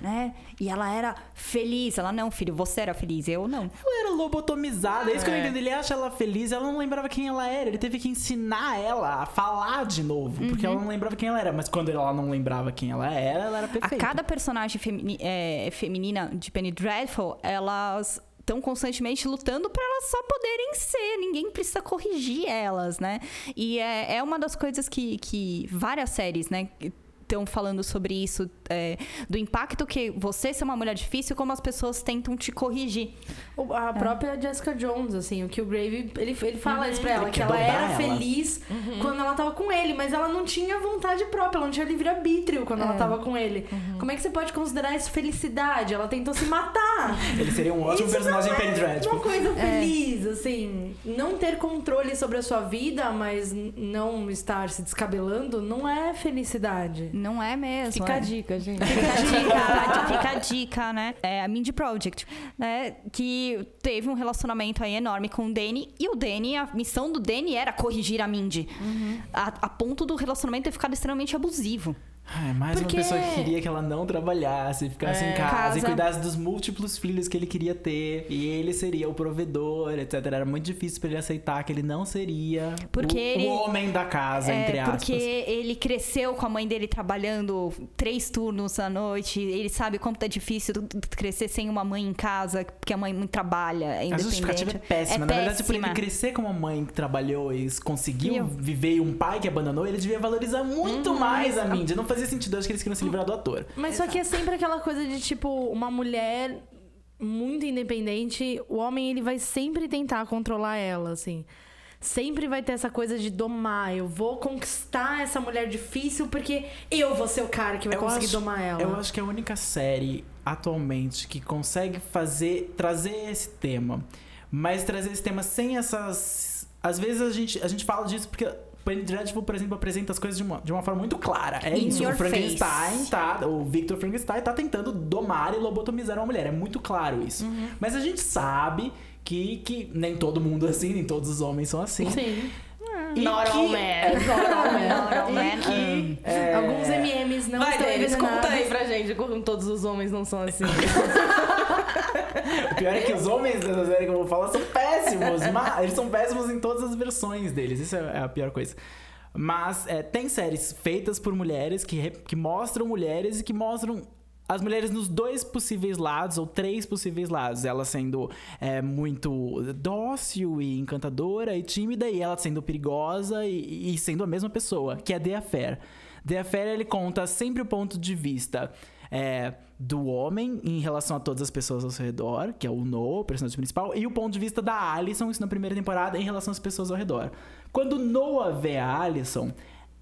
né? E ela era feliz. Ela, não, filho, você era feliz, eu não. Ela era lobotomizada, é isso que eu É. entendo. Ele acha ela feliz, ela não lembrava quem ela era. Ele teve que ensinar ela a falar de novo, porque Uhum. ela não lembrava quem ela era. Mas quando ela não lembrava quem ela era, ela era A perfeita. cada personagem femini- é, feminina de Penny Dreadful, elas estão constantemente lutando para elas só poderem ser. Ninguém precisa corrigir elas, né? E é, é uma das coisas que, que várias séries, né? Estão falando sobre isso, é, do impacto que você ser uma mulher difícil, como as pessoas tentam te corrigir. A própria Jessica Jones, assim, o que o Grave, ele, ele fala isso pra ela, que quer ela era ela. feliz quando ela tava com ele, mas ela não tinha vontade própria, ela não tinha livre-arbítrio quando ela tava com ele. Como é que você pode considerar isso felicidade? Ela tentou se matar. (laughs) Ele seria um ótimo Isso personagem não em Penny é Dreadful. Uma coisa feliz, assim. Não ter controle sobre a sua vida, mas não estar se descabelando, não é felicidade. Não é mesmo. Fica é. a dica, gente. Fica a dica, fica a dica, né? É a Mindy Project, né? Que teve um relacionamento aí enorme com o Danny. E o Danny, a missão do Danny era corrigir a Mindy. A, a ponto do relacionamento ter ficado extremamente abusivo. Ai, mais Porque- uma pessoa que queria que ela não trabalhasse, ficasse É, em casa, casa. e cuidasse dos múltiplos filhos que ele queria ter. E ele seria o provedor, etc. Era muito difícil pra ele aceitar que ele não seria Porque o, ele- o homem da casa, entre É, aspas. porque ele cresceu com a mãe dele trabalhando três turnos à noite. Ele sabe como é difícil crescer sem uma mãe em casa, porque a mãe muito trabalha, é A independente. justificativa é péssima. É Na verdade, por ele péssima. crescer com uma mãe que trabalhou e conseguiu eu- viver e um pai que abandonou, ele devia valorizar muito Uhum. mais a Mindy. Não fazia sentido, acho que eles queriam se livrar do ator. Mas só que é sempre aquela coisa de, tipo, uma mulher muito independente, o homem ele vai sempre tentar controlar ela, assim. Sempre vai ter essa coisa de domar. Eu vou conquistar essa mulher difícil porque eu vou ser o cara que vai Eu conseguir acho- domar ela. Eu acho que é a única série atualmente que consegue fazer trazer esse tema, mas trazer esse tema sem essas. Às vezes a gente, a gente fala disso porque Penny Dreadful, por exemplo, apresenta as coisas de uma, de uma forma muito clara. É In isso. O Frankenstein face. tá. O Victor Frankenstein tá tentando domar e lobotomizar uma mulher. É muito claro isso. Uhum. Mas a gente sabe que, que nem todo mundo é assim, nem todos os homens são assim. Sim. E Not que- all men. (laughs) É, not all men. (laughs) Not all men. Que, é, Alguns MMs não Vai, estão Denis, conta aí pra gente como todos os homens não são assim. (laughs) O pior é que os homens dessa série que eu vou falar são péssimos. Mas eles são péssimos em todas as versões deles. Isso é a pior coisa. Mas é, tem séries feitas por mulheres que, que mostram mulheres e que mostram as mulheres nos dois possíveis lados, ou três possíveis lados. Ela sendo é, muito dócil e encantadora e tímida, e ela sendo perigosa e, e sendo a mesma pessoa, que é The Affair. The Affair, ele conta sempre o ponto de vista é, do homem em relação a todas as pessoas ao seu redor, que é o Noah, o personagem principal, e o ponto de vista da Alison, isso na primeira temporada, em relação às pessoas ao redor. Quando Noah vê a Alison,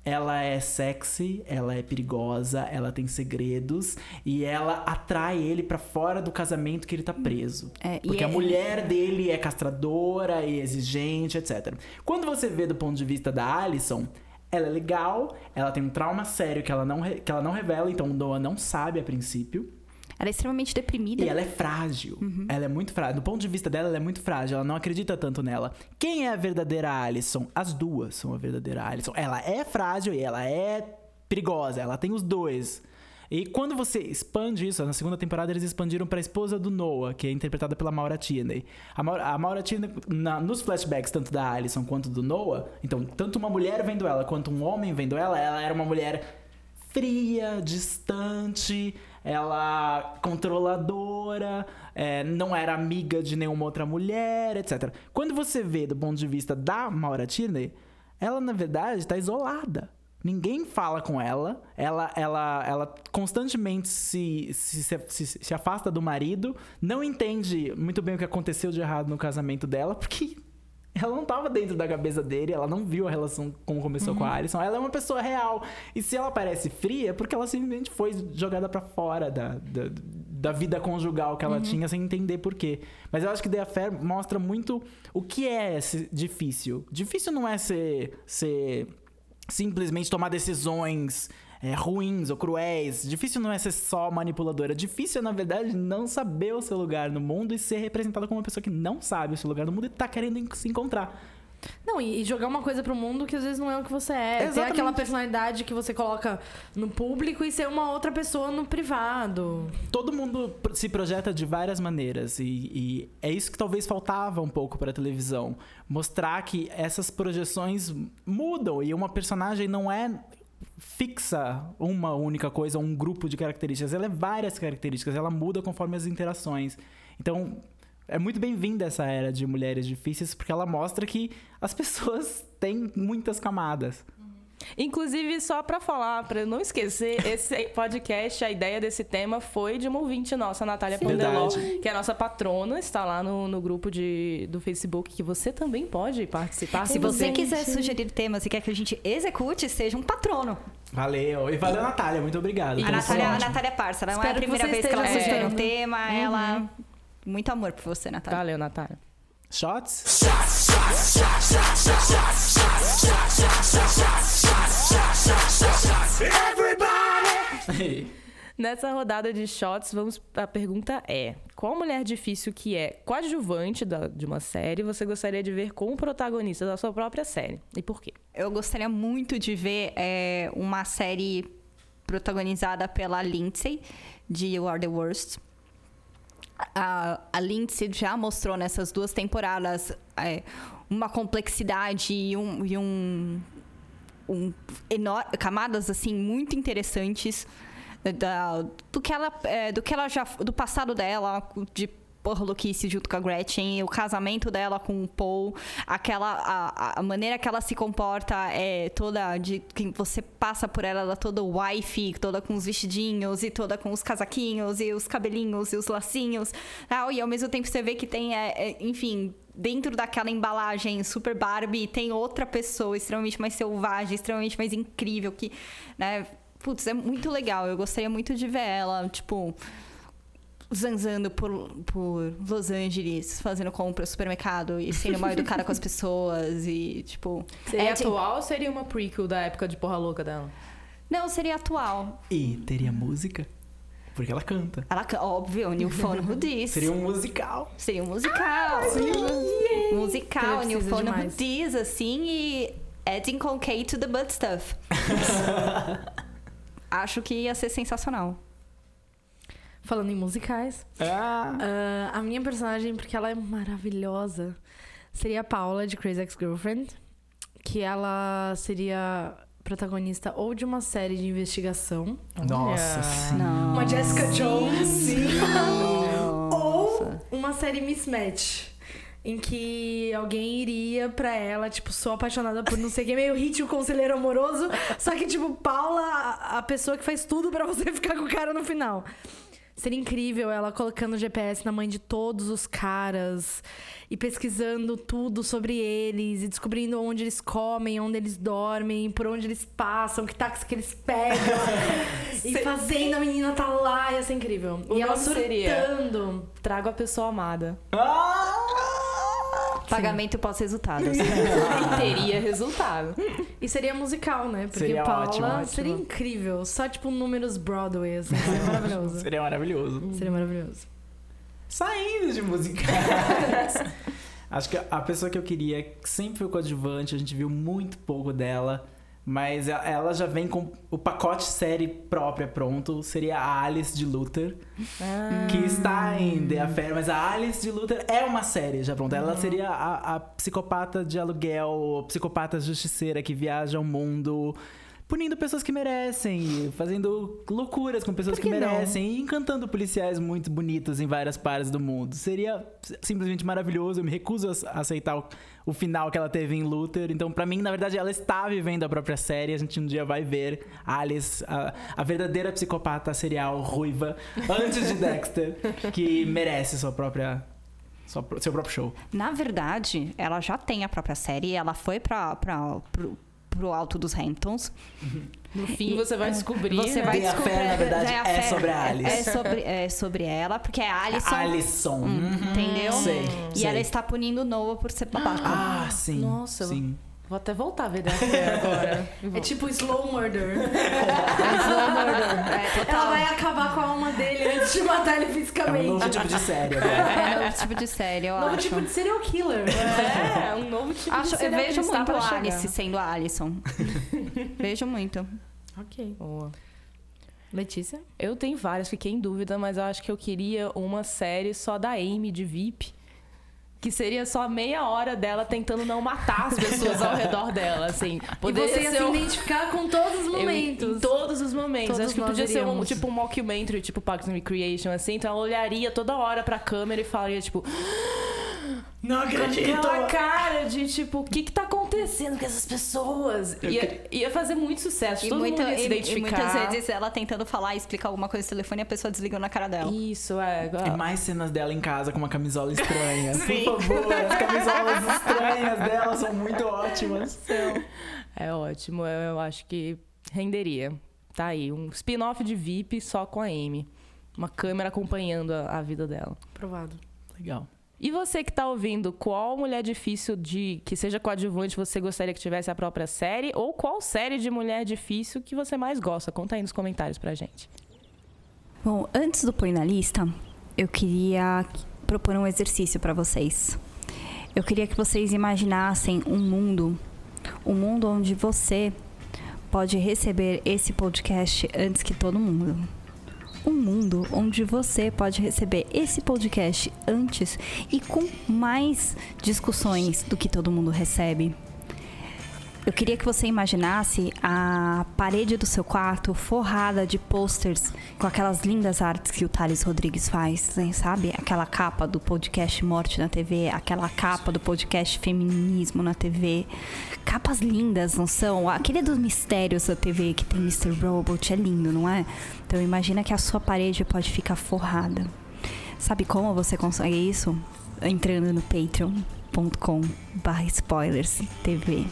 ela é sexy, ela é perigosa, ela tem segredos e ela atrai ele para fora do casamento que ele tá preso. É, porque a é... mulher dele é castradora e exigente, etc. Quando você vê do ponto de vista da Alison, ela é legal, ela tem um trauma sério que ela não, que ela não revela, então o Noah não sabe a princípio. Ela é extremamente deprimida. E ela é frágil. Uhum. Ela é muito frágil. Do ponto de vista dela, ela é muito frágil. Ela não acredita tanto nela. Quem é a verdadeira Alison? As duas são a verdadeira Alison. Ela é frágil e ela é perigosa. Ela tem os dois. E quando você expande isso, na segunda temporada eles expandiram para a esposa do Noah, que é interpretada pela Maura Tierney. A Maura, a Maura Tierney, na, nos flashbacks, tanto da Alison quanto do Noah, então, tanto uma mulher vendo ela quanto um homem vendo ela, ela era uma mulher fria, distante, ela controladora, é, não era amiga de nenhuma outra mulher, etc. Quando você vê do ponto de vista da Maura Tierney, ela na verdade está isolada. Ninguém fala com ela. Ela, ela, ela constantemente se, se, se, se, afasta do marido. Não entende muito bem o que aconteceu de errado no casamento dela, porque (laughs) ela não estava dentro da cabeça dele, ela não viu a relação como começou uhum. com a uhum. Alison. Ela é uma pessoa real. E se ela parece fria, é porque ela simplesmente foi jogada para fora da, da, da, vida conjugal que ela uhum. tinha, sem entender por quê. Mas eu acho que The Affair mostra muito o que é difícil. Difícil não é ser, ser simplesmente tomar decisões é, ruins ou cruéis. Difícil não é ser só manipuladora. Difícil é, na verdade, não saber o seu lugar no mundo e ser representada como uma pessoa que não sabe o seu lugar no mundo e tá querendo se encontrar. Não, e jogar uma coisa pro mundo que às vezes não é o que você é. Exatamente. Ter aquela personalidade que você coloca no público e ser uma outra pessoa no privado. Todo mundo se projeta de várias maneiras e, e é isso que talvez faltava um pouco pra televisão. Mostrar que essas projeções mudam e uma personagem não é fixa uma única coisa, um grupo de características. Ela é várias características, ela muda conforme as interações. Então, é muito bem-vinda essa era de mulheres difíceis, porque ela mostra que as pessoas (laughs) têm muitas camadas. Inclusive, só para falar, para não esquecer, (laughs) esse podcast, a ideia desse tema foi de uma ouvinte nossa, Natália Pandeló, que é a nossa patrona, está lá no, no grupo de, do Facebook, que você também pode participar. Se você gente. quiser sugerir temas e quer que a gente execute, seja um patrono. Valeu. E valeu, Natália. Muito obrigado. A Natália, a Natália é parça. Não Espero é a primeira vez que ela sugere um tema. Uhum. Ela... Muito amor por você, Natália. Valeu, Natália. Shots? Nessa rodada de shots, vamos a pergunta é: qual mulher difícil que é coadjuvante da, de uma série você gostaria de ver como protagonista da sua própria série e por quê? Eu gostaria muito de ver é, uma série protagonizada pela Lindsay de You Are the Worst a, a Lindsay já mostrou nessas duas temporadas é, uma complexidade e um, e um, um camadas assim muito interessantes da, do que ela é, do que ela já do passado dela de porra-louquice junto com a Gretchen, o casamento dela com o Paul, aquela a, a maneira que ela se comporta é toda de que você passa por ela, ela é toda wife, toda com os vestidinhos e toda com os casaquinhos e os cabelinhos e os lacinhos. Ah, e ao mesmo tempo você vê que tem, é, é, enfim, dentro daquela embalagem super Barbie, tem outra pessoa extremamente mais selvagem, extremamente mais incrível que, né, putz, é muito legal. Eu gostaria muito de ver ela, tipo, zanzando por, por Los Angeles, fazendo compra no supermercado e sendo mal educada com as (laughs) pessoas e, tipo... Seria é, atual ou seria uma prequel da época de porra louca dela? Não, seria atual. E teria música? Porque ela canta. Ela óbvio, New Phone Who Diz. Seria um musical. Seria um musical. Ah, sim. Musical, New Phone Who Diz, assim, e adding Concave to the butt stuff. (laughs) Acho que ia ser sensacional. Falando em musicais. Ah. Uh, a minha personagem, porque ela é maravilhosa, seria a Paula, de Crazy Ex-Girlfriend. Que ela seria protagonista ou de uma série de investigação, Nossa, sim. Não. uma Jessica Jones, sim, Nossa. ou uma série Mismatch. Em que alguém iria pra ela, tipo, sou apaixonada por não sei quem, meio hit o conselheiro amoroso. Só que, tipo, Paula, a, a pessoa que faz tudo pra você (laughs) ficar com o cara no final. Seria incrível ela colocando o GPS na mãe de todos os caras e pesquisando tudo sobre eles e descobrindo onde eles comem, onde eles dormem, por onde eles passam, que táxi que eles pegam. (laughs) e fazendo a menina tá lá, ia ser incrível. O e ela nome seria? surtando. Trago a pessoa amada. Pagamento pós-resultados. (laughs) E teria resultado. E seria musical, né? Porque Seria Paula ótimo, ótimo. seria incrível. Só tipo números Broadway, assim. Seria (laughs) maravilhoso. Seria maravilhoso. Seria maravilhoso. Saindo de musicais. (laughs) Acho que a pessoa que eu queria sempre foi coadjuvante, a gente viu muito pouco dela. Mas ela já vem com o pacote série própria pronto. Seria a Alice de Luther, que está em The Affair. Mas a Alice de Luther é uma série já pronta. Ela seria a, a psicopata de aluguel, a psicopata justiceira que viaja ao mundo punindo pessoas que merecem, fazendo loucuras com pessoas que, que não? merecem e encantando policiais muito bonitos em várias partes do mundo. Seria simplesmente maravilhoso. Eu me recuso a aceitar o, o final que ela teve em Luther. Então, pra mim, na verdade, ela está vivendo a própria série. A gente um dia vai ver Alice, a, a verdadeira psicopata serial ruiva, antes de Dexter, (laughs) que merece sua própria. seu próprio show. Na verdade, ela já tem a própria série. Ela foi pra, pra, pro, pro Alto dos Hamptons. No fim, você vai descobrir. Você vai The descobrir. Affair, na verdade, é Affair sobre a Alice. É sobre, é sobre ela, porque é a Alison. Alison. Hum. Entendeu? Sei, E sei. ela está punindo Noah por ser babaca. Ah, sim. Nossa, sim. Vou até voltar a ver dessa agora. É tipo (laughs) slow murder. É, Ela total. vai acabar com a alma dele antes de matar ele É um fisicamente. novo tipo de série agora. É novo tipo de série, eu Novo acho. tipo de serial killer. (laughs) É, um novo tipo Acho, de eu serial vejo que está muito a. Alice sendo a Alison. (laughs) vejo muito. ok. Boa. Letícia? Eu tenho várias, fiquei em dúvida, mas eu acho que eu queria uma série só da Amy de VIP. Que seria só meia hora dela tentando não matar as (laughs) pessoas ao redor dela, assim. e Poderia você ia se um- identificar com todos os Eu- momentos. em todos os momentos. Todos Acho que podia ser um, iríamos. tipo um mockumentary, tipo Parks and Recreation, assim. Então ela olharia toda hora pra câmera e falaria, tipo... (gasps) Não Com aquela cara de, tipo, o que que tá acontecendo com essas pessoas? Ia, ia fazer muito sucesso. E, todo muito- mundo ia se e- e identificar. muitas vezes ela tentando falar e explicar alguma coisa no telefone e a pessoa desligou na cara dela. Isso, é. E mais cenas dela em casa com uma camisola estranha. (laughs) Por favor, as (laughs) camisolas estranhas dela são muito ótimas. É ótimo, eu, eu acho que renderia. Tá aí, um spin-off de VIP só com a Amy. Uma câmera acompanhando a, a vida dela. Provado. Legal. E você que tá ouvindo, qual mulher difícil de que seja coadjuvante você gostaria que tivesse a própria série? Ou qual série de mulher difícil que você mais gosta? Conta aí nos comentários pra gente. Bom, antes do Põe na Lista, eu queria propor um exercício para vocês. Eu queria que vocês imaginassem um mundo, um mundo onde você pode receber esse podcast antes que todo mundo. Um mundo onde você pode receber esse podcast antes e com mais discussões do que todo mundo recebe. Eu queria que você imaginasse a parede do seu quarto forrada de posters com aquelas lindas artes que o Thales Rodrigues faz, né? sabe? Aquela capa do podcast Morte na TV, aquela capa do podcast Feminismo na TV. Capas lindas, não são? Aquele dos mistérios da TV que tem Mr. Robot é lindo, não é? Então imagina que a sua parede pode ficar forrada. Sabe como você consegue isso? Entrando no patreon.com barra spoilers TV.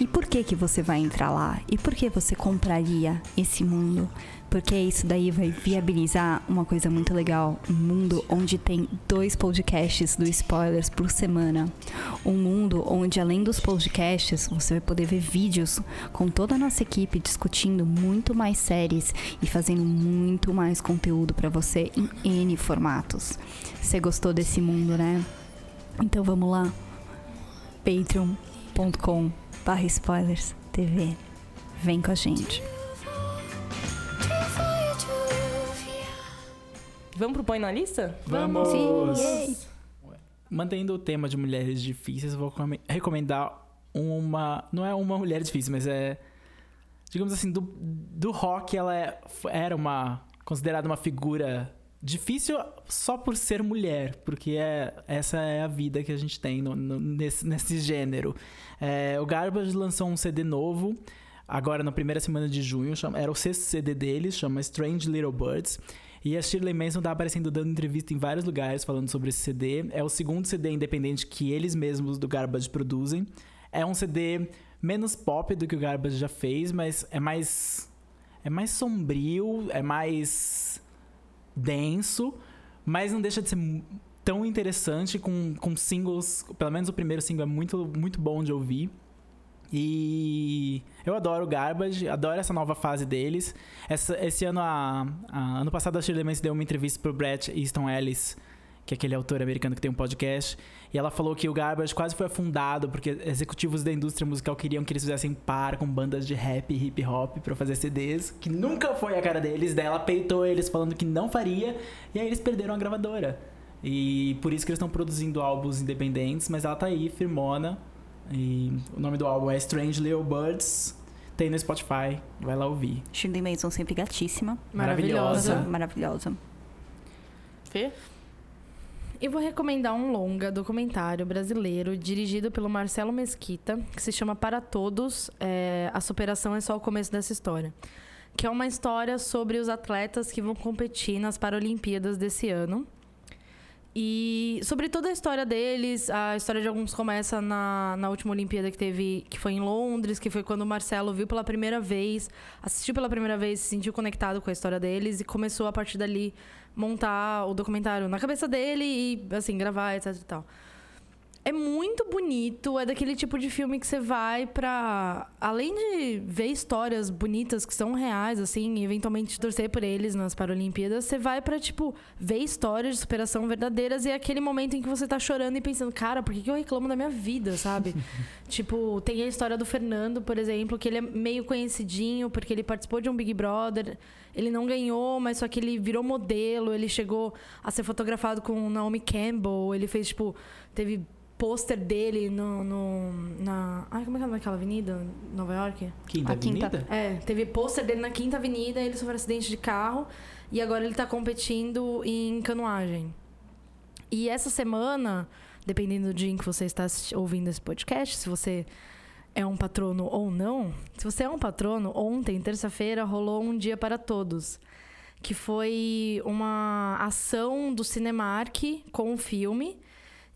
E por que que você vai entrar lá? E por que você compraria esse mundo? Porque isso daí vai viabilizar uma coisa muito legal, um mundo onde tem dois podcasts do Spoilers por semana. Um mundo onde além dos podcasts, você vai poder ver vídeos com toda a nossa equipe discutindo muito mais séries e fazendo muito mais conteúdo para você em N formatos. Você gostou desse mundo, né? Então vamos lá. patreon.com barra spoilers TV. Vem com a gente. Vamos pro Põe na Lista? Vamos! Sim, Mantendo o tema de mulheres difíceis, eu vou come- recomendar uma. Não é uma mulher difícil, mas é. digamos assim, do, do rock, ela é, era uma considerada uma figura difícil só por ser mulher, porque é, essa é a vida que a gente tem no, no, nesse, nesse gênero. É, o Garbage lançou um CD novo, agora na primeira semana de junho, chama, era o sexto CD deles, chama Strange Little Birds. E a Shirley Manson tá aparecendo dando entrevista em vários lugares falando sobre esse CD. É o segundo CD independente que eles mesmos do Garbage produzem. É um CD menos pop do que o Garbage já fez, mas é mais é mais sombrio, é mais denso, mas não deixa de ser tão interessante com, com singles, pelo menos o primeiro single é muito muito bom de ouvir. E eu adoro o Garbage, adoro essa nova fase deles. Essa, esse ano, a, a, ano passado, a Shirley Manson deu uma entrevista pro Brett Easton Ellis, que é aquele autor americano que tem um podcast. E ela falou que o Garbage quase foi afundado porque executivos da indústria musical queriam que eles fizessem par com bandas de rap e hip hop para fazer CDs, que nunca foi a cara deles. Daí ela peitou eles falando que não faria, e aí eles perderam a gravadora. E por isso que eles estão produzindo álbuns independentes, mas ela tá aí, firmona, e o nome do álbum é Strange Little Birds. Tem no Spotify, vai lá ouvir. Shirley Manson sempre gatíssima. Maravilhosa. Maravilhosa. Fê? Eu vou recomendar um longa documentário brasileiro dirigido pelo Marcelo Mesquita, que se chama Para Todos, é, A Superação é Só o Começo dessa História. Que é uma história sobre os atletas que vão competir nas Paralimpíadas desse ano. E sobre toda a história deles, a história de alguns começa na, na última Olimpíada que teve, que foi em Londres, que foi quando o Marcelo viu pela primeira vez, assistiu pela primeira vez, se sentiu conectado com a história deles e começou a partir dali montar o documentário na cabeça dele e assim gravar, etc e tal. É muito bonito, é daquele tipo de filme que você vai pra. Além de ver histórias bonitas que são reais, assim, e eventualmente torcer por eles nas Paralimpíadas, você vai pra, tipo, ver histórias de superação verdadeiras e é aquele momento em que você tá chorando e pensando, cara, por que, que eu reclamo da minha vida, sabe? (laughs) tipo, tem a história do Fernando, por exemplo, que ele é meio conhecidinho porque ele participou de um Big Brother. Ele não ganhou, mas só que ele virou modelo, ele chegou a ser fotografado com Naomi Campbell, ele fez, tipo, teve pôster dele no, no, na. Ai, como é que é naquela avenida? Nova York? Quinta A Quinta. Avenida? É, teve pôster dele na Quinta Avenida, ele sofreu um acidente de carro e agora ele tá competindo em canoagem. E essa semana, dependendo do dia em que você está ouvindo esse podcast, se você é um patrono ou não, se você é um patrono, ontem, terça-feira, rolou um dia para todos. Que foi uma ação do Cinemark com o filme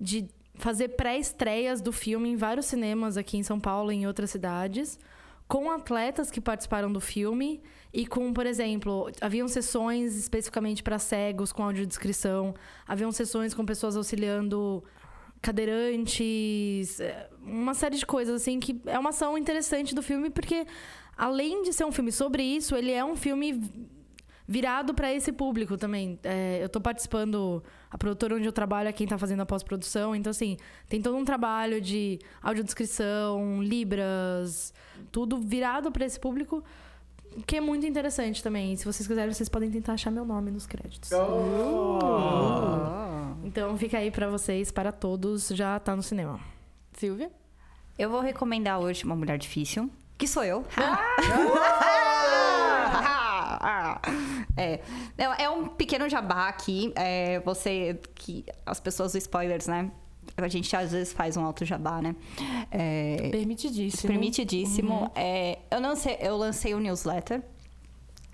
de fazer pré-estreias do filme em vários cinemas aqui em São Paulo e em outras cidades, com atletas que participaram do filme e com, por exemplo, haviam sessões especificamente para cegos com audiodescrição, haviam sessões com pessoas auxiliando cadeirantes, é, uma série de coisas assim que é uma ação interessante do filme porque além de ser um filme sobre isso, ele é um filme virado para esse público também. É, eu tô participando, a produtora onde eu trabalho é quem tá fazendo a pós-produção, então assim, tem todo um trabalho de audiodescrição, libras, tudo virado para esse público, que é muito interessante também. Se vocês quiserem, vocês podem tentar achar meu nome nos créditos. Então fica aí para vocês, para todos, já tá no cinema. Silvia? Eu vou recomendar hoje uma mulher difícil, que sou eu. é, (laughs) (laughs) Não, é um pequeno jabá aqui. É, você que as pessoas do spoilers, né? A gente às vezes faz um alto jabá, né? É, Permitidíssimo. permitidíssimo. É, eu lancei, eu lancei o newsletter.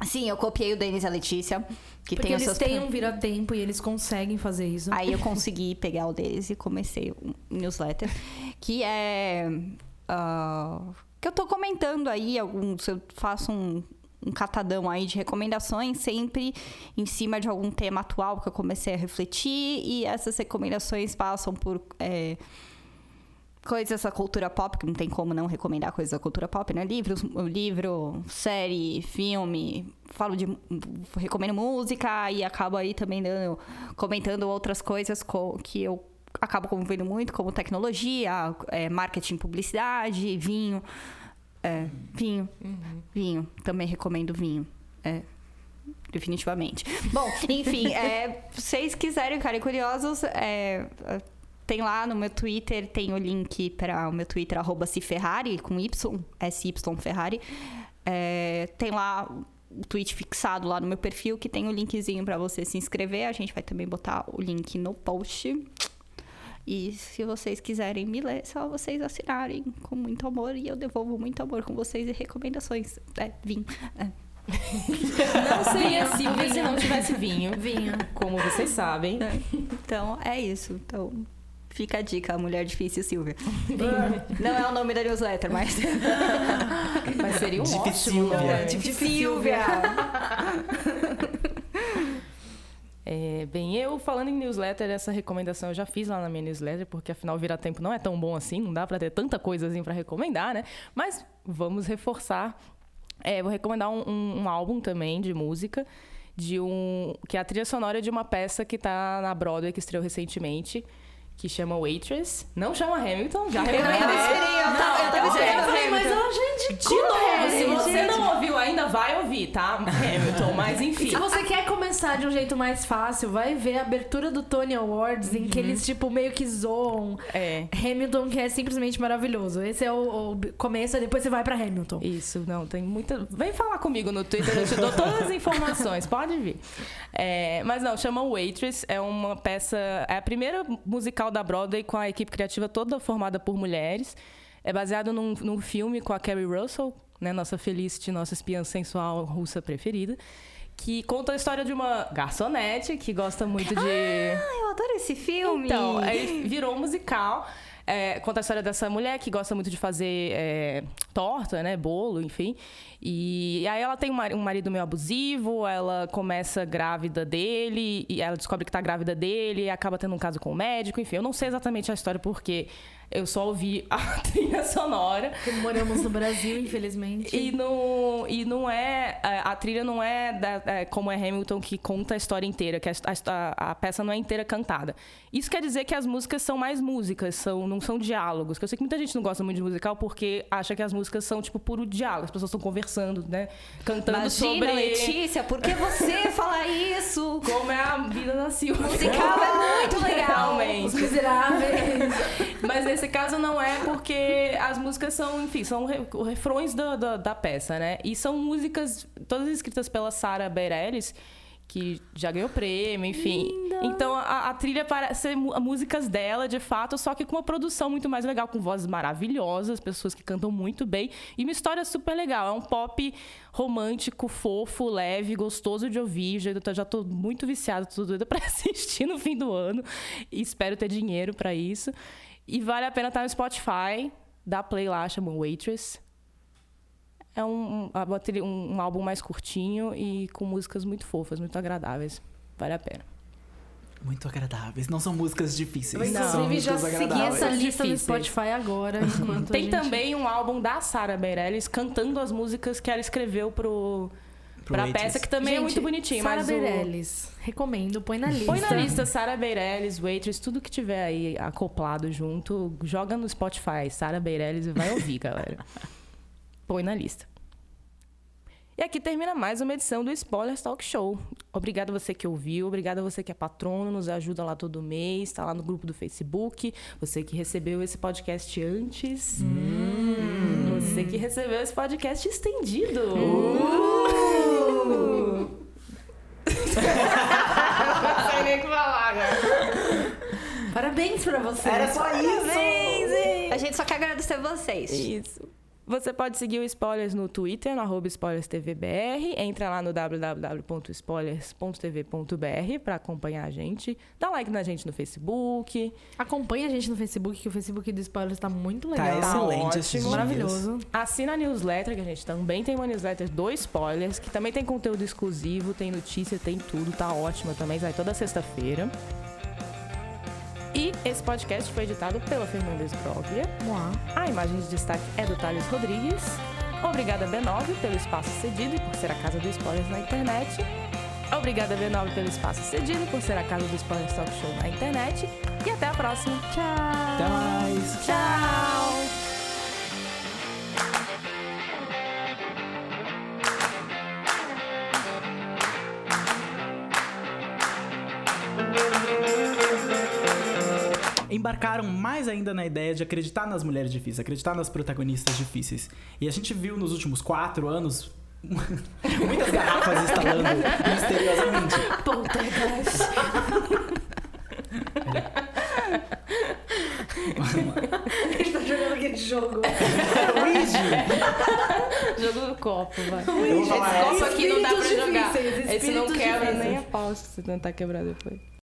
Sim, eu copiei o Denis e a Letícia, que Porque tem eles seus têm um vira-tempo e eles conseguem fazer isso. Aí eu (laughs) consegui pegar o deles e comecei um newsletter. Que é. ah, que eu tô comentando aí, alguns, eu faço um, um catadão aí de recomendações, sempre em cima de algum tema atual que eu comecei a refletir. E essas recomendações passam por. é, Coisas da cultura pop, que não tem como não recomendar coisas da cultura pop, né? Livros, livro, série, filme, falo de. recomendo música e acabo aí também dando, comentando outras coisas co- que eu acabo convivendo muito, como tecnologia, é, marketing, publicidade, vinho. É, vinho. Vinho. Também recomendo vinho. É. Definitivamente. Bom, enfim, é, se vocês quiserem ficarem curiosos, é, tem lá no meu Twitter, tem o link para o meu Twitter, arroba Ciferrari, com Y, SY Ferrari. É, tem lá o tweet fixado lá no meu perfil que tem o linkzinho para você se inscrever. A gente vai também botar o link no post. E se vocês quiserem me ler, é só vocês assinarem com muito amor e eu devolvo muito amor com vocês e recomendações. É, vim. É. Não seria Silvia se não tivesse vinho. Vinho. Como vocês sabem. É. Então, é isso. Então, fica a dica, Mulher Difícil Silvia. Não é o nome da newsletter, mas... Mas seria um Difícil, ótimo Silvia. nome. Difícil Silvia. (laughs) É, bem, eu falando em newsletter, essa recomendação eu já fiz lá na minha newsletter, porque afinal virar tempo não é tão bom assim, não dá pra ter tanta coisa assim pra recomendar, né? Mas vamos reforçar. É, vou recomendar um, um- um álbum também de música, de um que é a trilha sonora de uma peça que tá na Broadway que estreou recentemente. Que chama Waitress. Não chama Hamilton, já Eu ainda esperei, eu tava, eu tava esperando Eu mas ó, gente, De novo, se você gente. não ouviu ainda, vai ouvir, tá? Hamilton, mas (laughs) enfim. Se você quer começar de um jeito mais fácil, vai ver a abertura do Tony Awards, em que eles, tipo, meio que zoam É. Hamilton, que é simplesmente maravilhoso. Esse é o, o começo, depois você vai pra Hamilton. Isso, não, tem muita. Vem falar comigo no Twitter, eu te dou todas as informações, pode vir. É, mas não, chama Waitress, é uma peça. É a primeira musical da Broadway com a equipe criativa toda formada por mulheres. É baseado num, num filme com a Carrie Russell, né, nossa Felicity, nossa espiã sensual russa preferida. Que conta a história de uma garçonete que gosta muito de. Ah, eu adoro esse filme. Então, aí virou um musical. É, conta a história dessa mulher que gosta muito de fazer é, torta, né? Bolo, enfim. E, aí ela tem um mari- marido meio abusivo, ela começa grávida dele, e ela descobre que tá grávida dele, e acaba tendo um caso com o médico, enfim. Eu não sei exatamente a história porque eu só ouvi a (laughs) trilha sonora. Porque moramos no Brasil, infelizmente. E não, e não é. A, a trilha não é, da- é como é Hamilton que conta a história inteira, que a, a- a peça não é inteira cantada. Isso quer dizer que as músicas são mais músicas, são, não são diálogos. Que eu sei que muita gente não gosta muito de musical porque acha que as músicas são, tipo, puro diálogo. As pessoas estão conversando, né? Cantando Imagina, sobre Letícia, por que você (laughs) fala isso? como é a vida da Silvia. Musical é muito legal. Realmente. Os miseráveis. Mas nesse caso não é porque as músicas são, enfim, são re- refrões da, da, da peça, né? E são músicas todas escritas pela Sarah Bareilles, que já ganhou prêmio, enfim. Então a, a trilha parece músicas dela, de fato, só que com uma produção muito mais legal, com vozes maravilhosas, pessoas que cantam muito bem e uma história super legal. É um pop romântico, fofo, leve, gostoso de ouvir. Já já tô muito viciada, tô doida pra (laughs) assistir no fim do ano e espero ter dinheiro pra isso. E vale a pena estar no Spotify, dá play lá, chama Waitress. É um, um, um- um álbum mais curtinho e com músicas muito fofas, muito agradáveis. Vale a pena. Muito agradáveis. Não são músicas difíceis. Eu, são inclusive, já músicas segui essa lista no. Spotify agora. (laughs) Enquanto a Tem gente- também um álbum da Sarah Bareilles cantando as músicas que ela escreveu pro, Pro pra Waitress. peça, que também é Gente, muito bonitinho. Sara mas o- Beirelles. Recomendo, põe na lista. Põe na lista Sarah Bareilles, Waitress, tudo que tiver aí acoplado junto, joga no Spotify, Sarah Bareilles e vai ouvir, (laughs) galera. Põe na lista. E aqui termina mais uma edição do Spoilers Talk Show. Obrigada a você que ouviu, obrigada a você que é patrono, nos ajuda lá todo mês, está lá no grupo do Facebook, você que recebeu esse podcast antes, você que recebeu esse podcast estendido. Não sei nem o que falar, cara. Parabéns pra você. Era só isso! A gente só quer agradecer vocês. Isso. Você pode seguir o Spoilers no Twitter, no arroba SpoilersTVBR. Entra lá no www.spoilers.tv.br para acompanhar a gente. Dá like na gente no Facebook. Acompanha a gente no Facebook, que o Facebook do Spoilers tá muito Tá legal. excelente ótimo. esses dias. Maravilhoso. Assina a newsletter, que a gente também tem uma newsletter do Spoilers, que também tem conteúdo exclusivo, tem notícia, tem tudo. Tá ótima também, sai toda sexta-feira. E esse podcast foi editado pela Fernanda Esgrovia. Moá. A imagem de destaque é do Thales Rodrigues. Obrigada, B9, pelo espaço cedido e por ser a casa do Spoilers na internet. Obrigada, B9, pelo espaço cedido e por ser a casa do Spoilers Talk Show na internet. E até a próxima. Tchau! Até mais! Tchau! Embarcaram mais ainda na ideia de acreditar nas mulheres difíceis, acreditar nas protagonistas difíceis. E a gente viu nos últimos quatro anos (laughs) muitas garrafas instalando misteriosamente. Poltergeist. A gente tá jogando aquele jogo. Luigi! Jogo do copo, vai. Falar Esse copo aqui não dá pra jogar. Esse não quebra difíceis. nem a pau se você tentar quebrar depois.